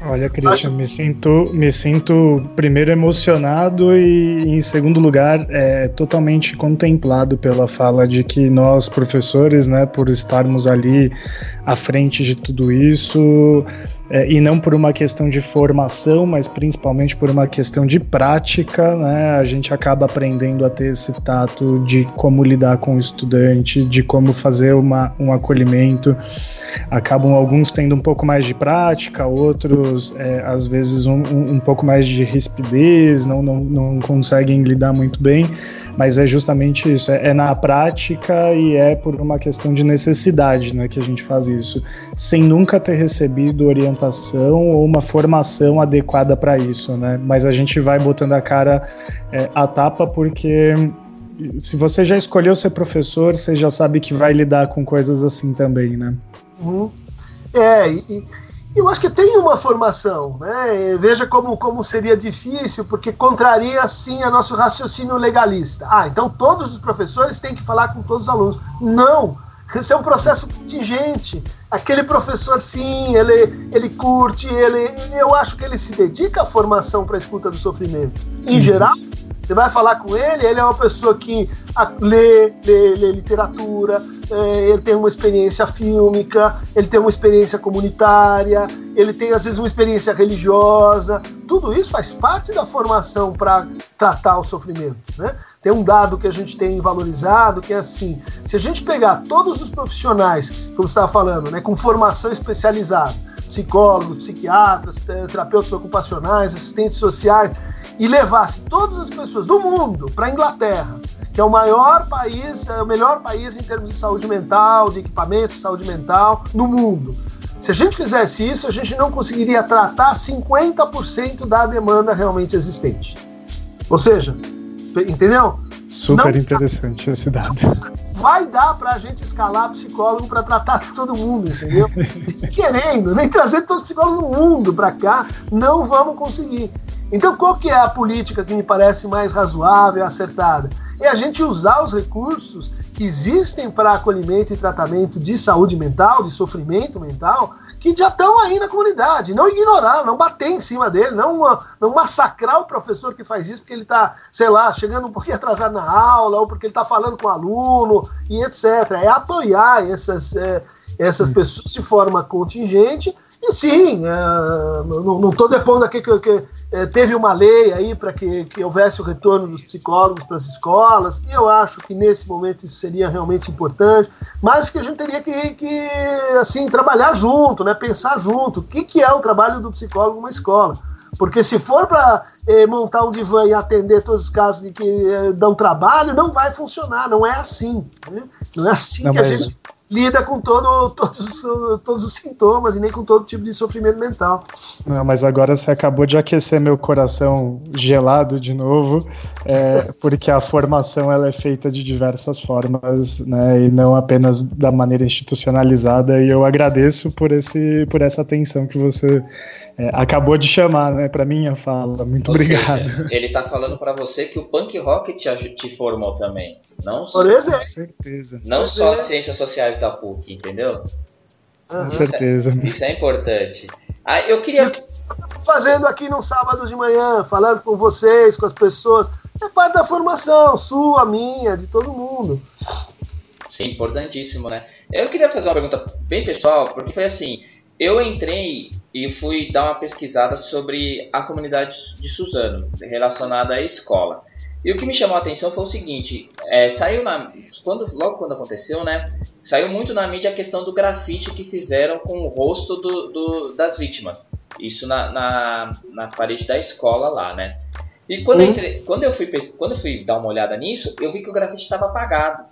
Olha, Christian, me sinto, me sinto primeiro emocionado e, em segundo lugar, é, totalmente contemplado pela fala de que nós, professores, né, por estarmos ali à frente de tudo isso, é, e não por uma questão de formação, mas principalmente por uma questão de prática, né, a gente acaba aprendendo a ter esse tato de como lidar com o estudante, de como fazer uma, um acolhimento. Acabam alguns tendo um pouco mais de prática, outros é, às vezes um, um, um, pouco mais de rispidez, não, não, não conseguem lidar muito bem, mas é justamente isso, é, é, na prática e é por uma questão de necessidade né, que a gente faz isso, sem nunca ter recebido orientação ou uma formação adequada para isso, né? Mas a gente vai botando a cara é, a tapa porque se você já escolheu ser professor, você já sabe que vai lidar com coisas assim também, né? Uhum. É, e, eu acho que tem uma formação, né? Veja como, como seria difícil, porque contraria sim a nosso raciocínio legalista. Ah, então todos os professores têm que falar com todos os alunos. Não! Esse é um processo contingente. Aquele professor, sim, ele, ele curte, ele, eu acho que ele se dedica à formação para a escuta do sofrimento. Em uhum. geral, você vai falar com ele, ele é uma pessoa que lê, lê, lê literatura, é, ele tem uma experiência fílmica, ele tem uma experiência comunitária, ele tem às vezes uma experiência religiosa. Tudo isso faz parte da formação para tratar o sofrimento. Né? Tem um dado que a gente tem valorizado que é assim: se a gente pegar todos os profissionais, como estava falando, né, com formação especializada, psicólogos, psiquiatras, terapeutas ocupacionais, assistentes sociais, e levasse todas as pessoas do mundo para a Inglaterra, que é o maior país, é o melhor país em termos de saúde mental, de equipamentos de saúde mental no mundo. Se a gente fizesse isso, a gente não conseguiria tratar 50% da demanda realmente existente. Ou seja, entendeu? Super não, interessante esse dado. Vai dar para a gente escalar psicólogo para tratar todo mundo, entendeu? Querendo, nem trazer todos os psicólogos do mundo para cá, não vamos conseguir. Então, qual que é a política que me parece mais razoável e acertada? É a gente usar os recursos que existem para acolhimento e tratamento de saúde mental, de sofrimento mental, que já estão aí na comunidade. Não ignorar, não bater em cima dele, não, não massacrar o professor que faz isso porque ele está, sei lá, chegando um pouquinho atrasado na aula, ou porque ele está falando com o aluno, e etc. É apoiar essas, é, essas pessoas de forma contingente e sim, é, não estou depondo aqui que, que é, teve uma lei aí para que, que houvesse o retorno dos psicólogos para as escolas, e eu acho que nesse momento isso seria realmente importante, mas que a gente teria que, que assim, trabalhar junto, né, pensar junto. O que, que é o trabalho do psicólogo numa escola? Porque se for para é, montar um divã e atender todos os casos de que dão trabalho, não vai funcionar, não é assim. Né? Não é assim não, que a gente lida com todo, todos, todos os sintomas e nem com todo tipo de sofrimento mental. Não, mas agora você acabou de aquecer meu coração gelado de novo, é, porque a formação ela é feita de diversas formas, né, e não apenas da maneira institucionalizada. E eu agradeço por esse, por essa atenção que você é, acabou de chamar, né, para minha fala. Muito Ou obrigado. Seja, ele está falando para você que o punk rock te, te formou também. Não Por só, exemplo. certeza. Não Por só as ciências sociais da PUC, entendeu? Com certeza. Isso é, isso é importante. Ah, eu queria. fazendo aqui no sábado de manhã, falando com vocês, com as pessoas. É parte da formação, sua, minha, de todo mundo. Sim, importantíssimo, né? Eu queria fazer uma pergunta bem pessoal, porque foi assim: eu entrei e fui dar uma pesquisada sobre a comunidade de Suzano, relacionada à escola. E o que me chamou a atenção foi o seguinte, é, saiu na, quando, logo quando aconteceu, né, saiu muito na mídia a questão do grafite que fizeram com o rosto do, do, das vítimas. Isso na, na, na, parede da escola lá, né. E quando, eu, uhum. quando, eu fui, quando eu fui dar uma olhada nisso, eu vi que o grafite estava apagado.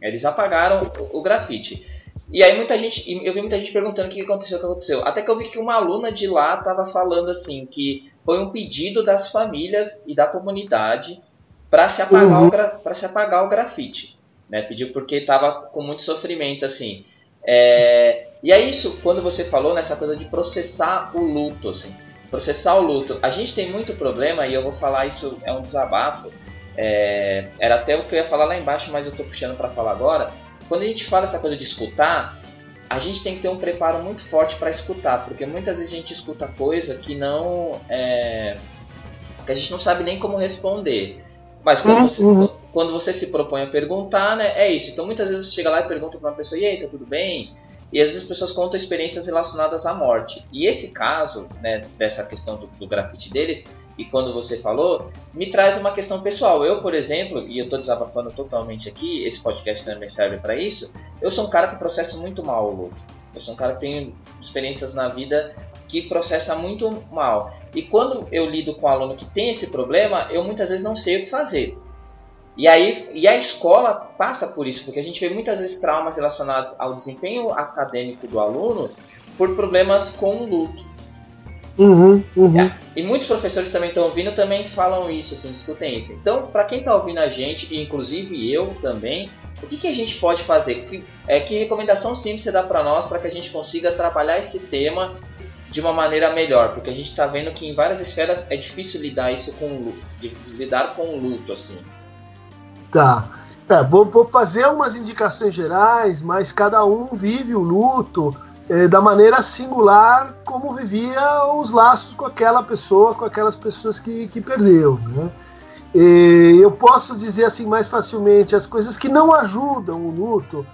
Eles apagaram o, o, grafite. E aí muita gente, eu vi muita gente perguntando o que aconteceu, o que aconteceu. Até que eu vi que uma aluna de lá estava falando assim que foi um pedido das famílias e da comunidade para se apagar uhum. o para se apagar o grafite, né? Pediu porque estava com muito sofrimento assim. É, e é isso quando você falou nessa coisa de processar o luto, assim processar o luto. A gente tem muito problema, e eu vou falar isso, é um desabafo. É, era até o que eu ia falar lá embaixo, mas eu estou puxando para falar agora. Quando a gente fala essa coisa de escutar, a gente tem que ter um preparo muito forte para escutar, porque muitas vezes a gente escuta coisa que não. É, que a gente não sabe nem como responder. Mas quando, uhum. você, quando você se propõe a perguntar, né, é isso. Então muitas vezes você chega lá e pergunta para uma pessoa: e aí, tá tudo bem? E às vezes as pessoas contam experiências relacionadas à morte. E esse caso, né, dessa questão do, do grafite deles, e quando você falou, me traz uma questão pessoal. Eu, por exemplo, e eu estou desabafando totalmente aqui, esse podcast também serve para isso, eu sou um cara que processa muito mal o luto. Eu sou um cara que tem experiências na vida que processa muito mal. E quando eu lido com um aluno que tem esse problema, eu muitas vezes não sei o que fazer. E aí e a escola passa por isso, porque a gente vê muitas vezes traumas relacionados ao desempenho acadêmico do aluno por problemas com o luto. Uhum, uhum. É, e muitos professores também estão ouvindo também falam isso, assim, escutem isso. Então, para quem está ouvindo a gente, e inclusive eu também, o que, que a gente pode fazer? Que, é, que recomendação simples você dá para nós para que a gente consiga trabalhar esse tema de uma maneira melhor? Porque a gente está vendo que em várias esferas é difícil lidar isso com de, de lidar com o luto, assim. Tá. É, vou, vou, fazer algumas indicações gerais, mas cada um vive o luto é, da maneira singular como vivia os laços com aquela pessoa, com aquelas pessoas que, que perdeu. Né? E eu posso dizer assim mais facilmente as coisas que não ajudam o luto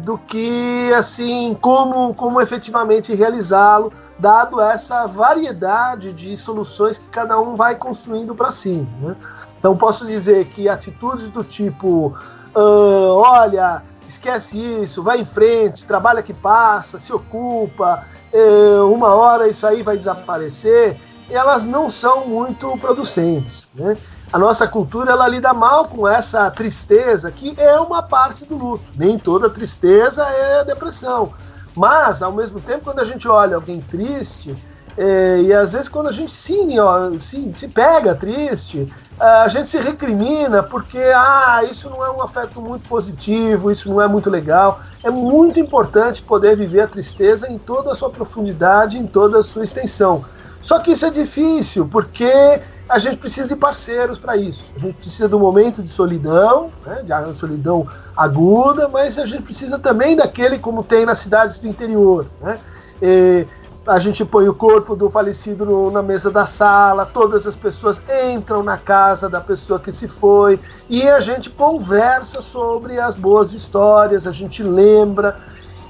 do que assim como, como efetivamente realizá-lo, dado essa variedade de soluções que cada um vai construindo para si. Né? Então posso dizer que atitudes do tipo, uh, olha, esquece isso, vai em frente, trabalha que passa, se ocupa, uh, uma hora isso aí vai desaparecer, elas não são muito producentes. Né? A nossa cultura ela lida mal com essa tristeza, que é uma parte do luto. Nem toda tristeza é depressão. Mas, ao mesmo tempo, quando a gente olha alguém triste, é, e às vezes quando a gente sim, ó, se pega triste, a gente se recrimina porque ah, isso não é um afeto muito positivo, isso não é muito legal. É muito importante poder viver a tristeza em toda a sua profundidade, em toda a sua extensão. Só que isso é difícil porque a gente precisa de parceiros para isso. A gente precisa um momento de solidão, né, de solidão aguda, mas a gente precisa também daquele como tem nas cidades do interior. Né? E, a gente põe o corpo do falecido no, na mesa da sala, todas as pessoas entram na casa da pessoa que se foi e a gente conversa sobre as boas histórias, a gente lembra.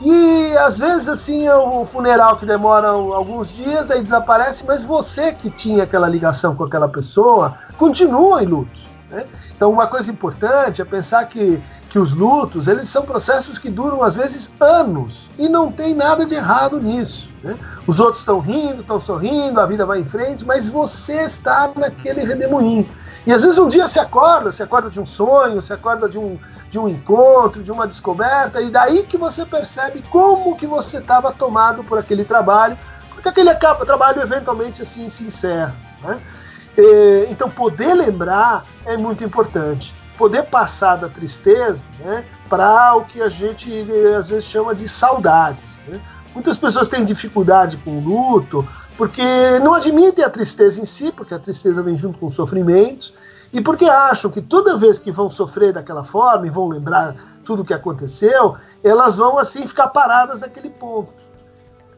E às vezes assim é um funeral que demora alguns dias, aí desaparece, mas você que tinha aquela ligação com aquela pessoa continua em luto. Né? Então uma coisa importante é pensar que que os lutos eles são processos que duram às vezes anos e não tem nada de errado nisso. Né? Os outros estão rindo, estão sorrindo, a vida vai em frente, mas você está naquele redemoinho. E às vezes um dia se acorda, se acorda de um sonho, se acorda de um, de um encontro, de uma descoberta, e daí que você percebe como que você estava tomado por aquele trabalho, porque aquele trabalho eventualmente assim se encerra. Né? E, então poder lembrar é muito importante poder passar da tristeza né, para o que a gente às vezes chama de saudades. Né? Muitas pessoas têm dificuldade com o luto porque não admitem a tristeza em si, porque a tristeza vem junto com o sofrimento, e porque acham que toda vez que vão sofrer daquela forma e vão lembrar tudo o que aconteceu, elas vão assim ficar paradas naquele ponto.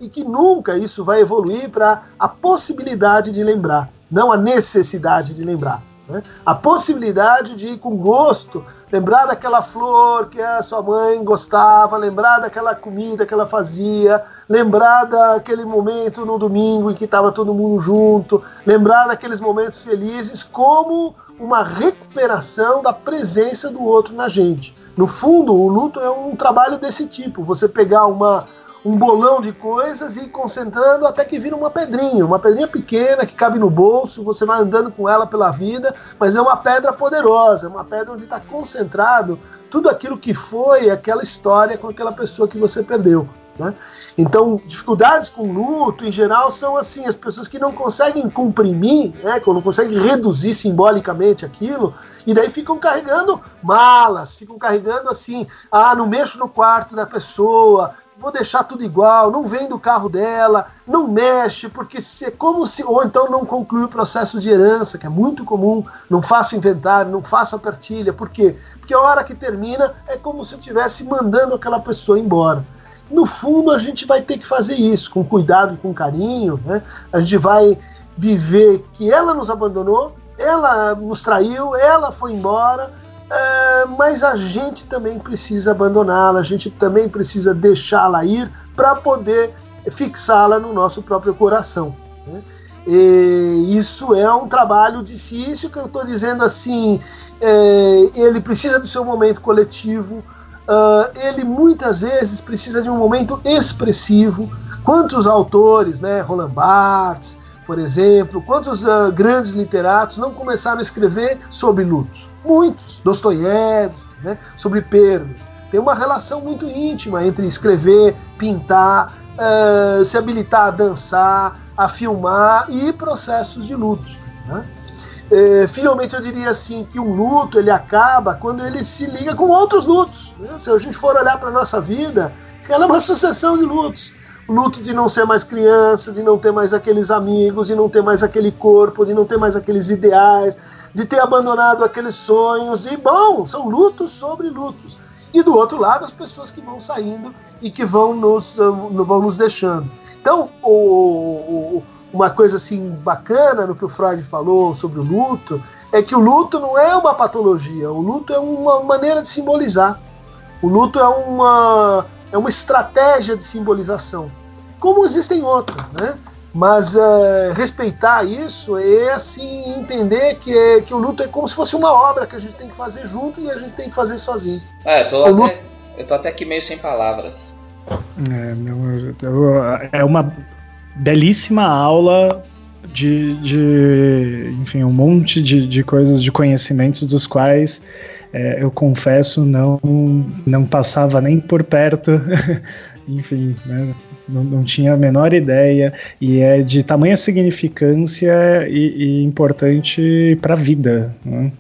E que nunca isso vai evoluir para a possibilidade de lembrar, não a necessidade de lembrar. Né? A possibilidade de ir com gosto, lembrar daquela flor que a sua mãe gostava, lembrar daquela comida que ela fazia, lembrar daquele momento no domingo em que estava todo mundo junto, lembrar daqueles momentos felizes como uma recuperação da presença do outro na gente. No fundo, o luto é um trabalho desse tipo. Você pegar uma, um bolão de coisas e concentrando até que vira uma pedrinha, uma pedrinha pequena que cabe no bolso, você vai andando com ela pela vida, mas é uma pedra poderosa, uma pedra onde está concentrado tudo aquilo que foi aquela história com aquela pessoa que você perdeu. Né? Então, dificuldades com luto, em geral, são assim: as pessoas que não conseguem comprimir, né, que não conseguem reduzir simbolicamente aquilo, e daí ficam carregando malas, ficam carregando assim: ah, não mexo no quarto da pessoa, vou deixar tudo igual, não vem do carro dela, não mexe, porque se, como se. Ou então não conclui o processo de herança, que é muito comum, não faço inventário, não faço a partilha. Por quê? Porque a hora que termina é como se eu estivesse mandando aquela pessoa embora. No fundo, a gente vai ter que fazer isso com cuidado e com carinho. Né? A gente vai viver que ela nos abandonou, ela nos traiu, ela foi embora, é, mas a gente também precisa abandoná-la, a gente também precisa deixá-la ir para poder fixá-la no nosso próprio coração. Né? Isso é um trabalho difícil que eu estou dizendo assim. É, ele precisa do seu momento coletivo, Uh, ele muitas vezes precisa de um momento expressivo. Quantos autores, né, Roland Barthes, por exemplo, quantos uh, grandes literatos não começaram a escrever sobre lutos? Muitos. Dostoiévski, né, sobre perdas. Tem uma relação muito íntima entre escrever, pintar, uh, se habilitar a dançar, a filmar e processos de luto. Né? É, finalmente eu diria assim que o luto ele acaba quando ele se liga com outros lutos. Né? Se a gente for olhar para a nossa vida, ela é uma sucessão de lutos. O luto de não ser mais criança, de não ter mais aqueles amigos, de não ter mais aquele corpo, de não ter mais aqueles ideais, de ter abandonado aqueles sonhos. E bom, são lutos sobre lutos. E do outro lado, as pessoas que vão saindo e que vão nos, vão nos deixando. Então, o, o uma coisa assim bacana no que o Freud falou sobre o luto é que o luto não é uma patologia, o luto é uma maneira de simbolizar. O luto é uma, é uma estratégia de simbolização, como existem outras, né? Mas é, respeitar isso é assim entender que, é, que o luto é como se fosse uma obra que a gente tem que fazer junto e a gente tem que fazer sozinho. É, eu tô, até, luto... eu tô até aqui meio sem palavras. É, meu, é uma belíssima aula de, de enfim, um monte de, de coisas, de conhecimentos dos quais é, eu confesso não, não passava nem por perto, enfim, né? Não, não, tinha a menor ideia e é de tamanha significância e, e importante para a vida. Né?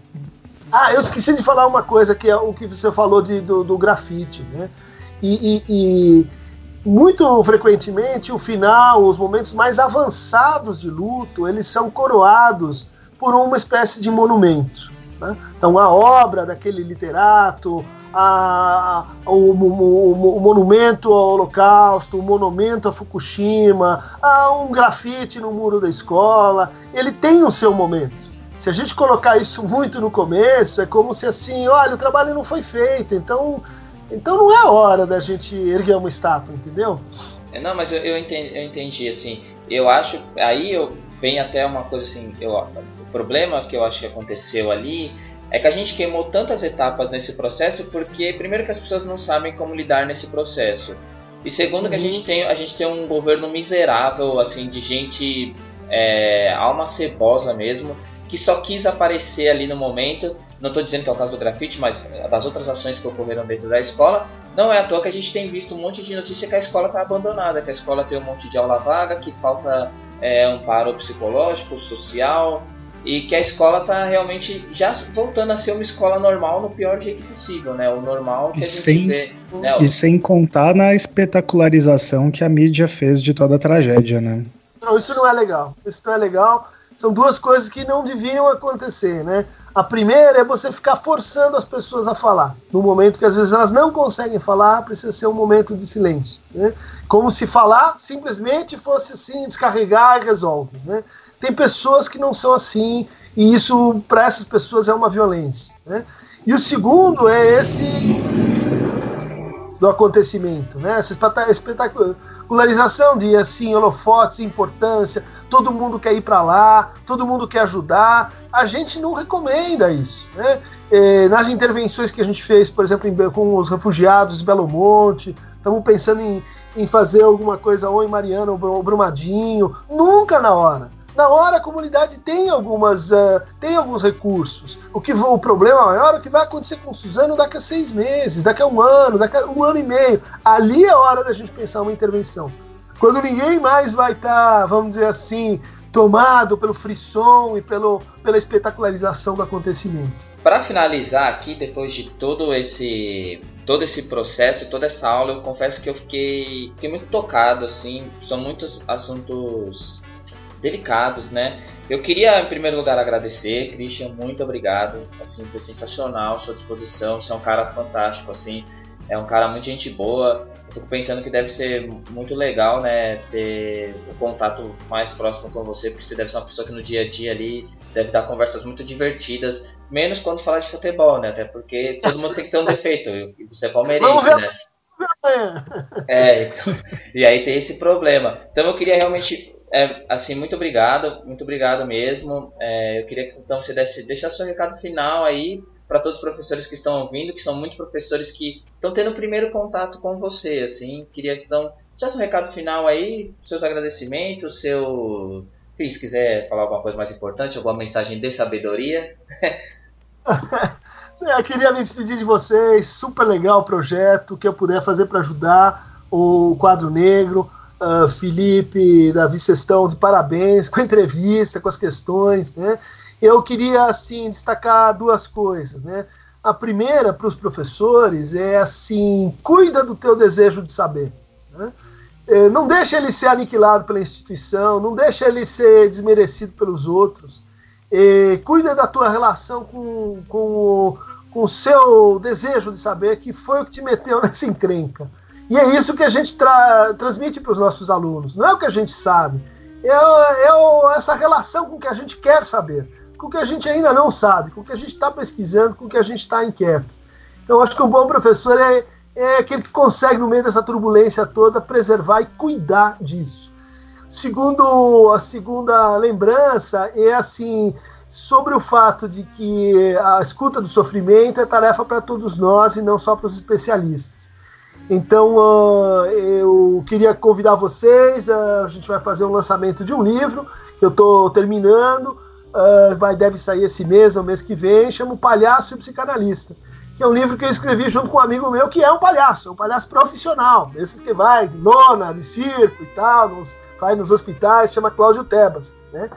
Ah, eu esqueci de falar uma coisa que é o que você falou de, do, do grafite, né? e, e, e muito frequentemente o final, os momentos mais avançados de luto, eles são coroados por uma espécie de monumento. Né? Então a obra daquele literato, a, o, o, o, monumento ao Holocausto, o monumento a Fukushima, a um grafite no muro da escola, ele tem o seu momento. Se a gente colocar isso muito no começo, é como se assim, olha, o trabalho não foi feito, então então não é hora da gente erguer uma estátua, entendeu? É, não, mas eu, eu, entendi, eu entendi, assim, eu acho, aí eu vem até uma coisa assim, eu, o problema que eu acho que aconteceu ali é que a gente queimou tantas etapas nesse processo porque primeiro que as pessoas não sabem como lidar nesse processo e segundo uhum. que a gente uhum. tem a gente tem um governo miserável assim de gente é, alma cebosa mesmo que só quis aparecer ali no momento. Não estou dizendo que é o caso do grafite, mas das outras ações que ocorreram dentro da escola. Não é à toa que a gente tem visto um monte de notícia que a escola está abandonada, que a escola tem um monte de aula vaga, que falta é, amparo psicológico, social, e que a escola está realmente já voltando a ser uma escola normal no pior jeito possível, né? O normal que e a gente sem, vê, né? E sem contar na espetacularização que a mídia fez de toda a tragédia, né? Não, isso não é legal. Isso não é legal são duas coisas que não deviam acontecer, né? A primeira é você ficar forçando as pessoas a falar. No momento que às vezes elas não conseguem falar, precisa ser um momento de silêncio. Né? Como se falar simplesmente fosse assim, descarregar e resolve. Né? Tem pessoas que não são assim, e isso para essas pessoas é uma violência. Né? E o segundo é esse do acontecimento, né? Essa espetacularização de assim holofotes, importância, todo mundo quer ir para lá, todo mundo quer ajudar. A gente não recomenda isso, né? É, nas intervenções que a gente fez, por exemplo, em, com os refugiados de Belo Monte, estamos pensando em, em fazer alguma coisa ou em Mariana ou Brumadinho. Nunca na hora. Na hora a comunidade tem algumas uh, tem alguns recursos. O que o problema maior é o que vai acontecer com o Suzano daqui a seis meses, daqui a um ano, daqui a um ano e meio. Ali é hora da gente pensar uma intervenção. Quando ninguém mais vai estar, tá, vamos dizer assim, tomado pelo frisson e pelo, pela espetacularização do acontecimento. Para finalizar aqui, depois de todo esse todo esse processo, toda essa aula, eu confesso que eu fiquei, fiquei muito tocado, assim, são muitos assuntos delicados, né? Eu queria, em primeiro lugar, agradecer, Christian, muito obrigado, assim, foi sensacional sua disposição, você é um cara fantástico, assim, é um cara muito gente boa, eu fico pensando que deve ser muito legal, né, ter o contato mais próximo com você, porque você deve ser uma pessoa que no dia a dia ali deve dar conversas muito divertidas, menos quando fala de futebol, né, até porque todo mundo tem que ter um defeito, e você é palmeirense, né. É, então, e aí tem esse problema. Então eu queria realmente é, assim, muito obrigado, muito obrigado mesmo. É, eu queria que então você desse, deixar seu recado final aí para todos os professores que estão ouvindo, que são muitos professores que estão tendo o primeiro contato com você, assim. Queria então deixar seu recado final aí, seus agradecimentos, seu se quiser falar alguma coisa mais importante, alguma mensagem de sabedoria. eu queria me despedir de vocês. Super legal o projeto. O que eu puder fazer para ajudar o quadro negro. Uh, Felipe, Davi Sestão, de parabéns com a entrevista, com as questões. Né? Eu queria assim destacar duas coisas, né? A primeira para os professores é assim, cuida do teu desejo de saber. Né? É, não deixa ele ser aniquilado pela instituição, não deixa ele ser desmerecido pelos outros. É, cuida da tua relação com, com, com o seu desejo de saber, que foi o que te meteu nessa encrenca. E é isso que a gente tra transmite para os nossos alunos. Não é o que a gente sabe, é, é essa relação com o que a gente quer saber com o que a gente ainda não sabe, com o que a gente está pesquisando, com o que a gente está inquieto. Então, acho que um bom professor é, é aquele que consegue, no meio dessa turbulência toda, preservar e cuidar disso. Segundo a segunda lembrança é assim sobre o fato de que a escuta do sofrimento é tarefa para todos nós e não só para os especialistas. Então uh, eu queria convidar vocês, uh, a gente vai fazer um lançamento de um livro que eu estou terminando, uh, vai, deve sair esse mês ou mês que vem, chama O Palhaço e o Psicanalista, que é um livro que eu escrevi junto com um amigo meu que é um palhaço, é um palhaço profissional, desses que vai de lona, de circo e tal, nos, vai nos hospitais, chama Cláudio Tebas, né?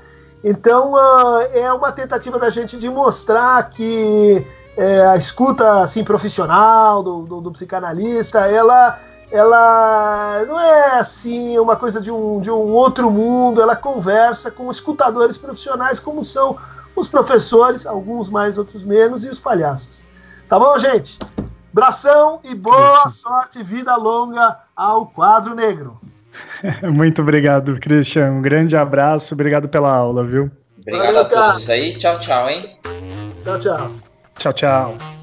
Então é uma tentativa da gente de mostrar que é, a escuta assim profissional do, do, do psicanalista, ela ela não é assim uma coisa de um, de um outro mundo, ela conversa com escutadores profissionais, como são os professores, alguns mais, outros menos, e os palhaços. Tá bom, gente? Bração e boa sorte, vida longa ao quadro negro. Muito obrigado, Christian. Um grande abraço, obrigado pela aula, viu? Obrigado Valeu, a todos aí. Tchau, tchau, hein? Tchau, tchau. Tchau, tchau.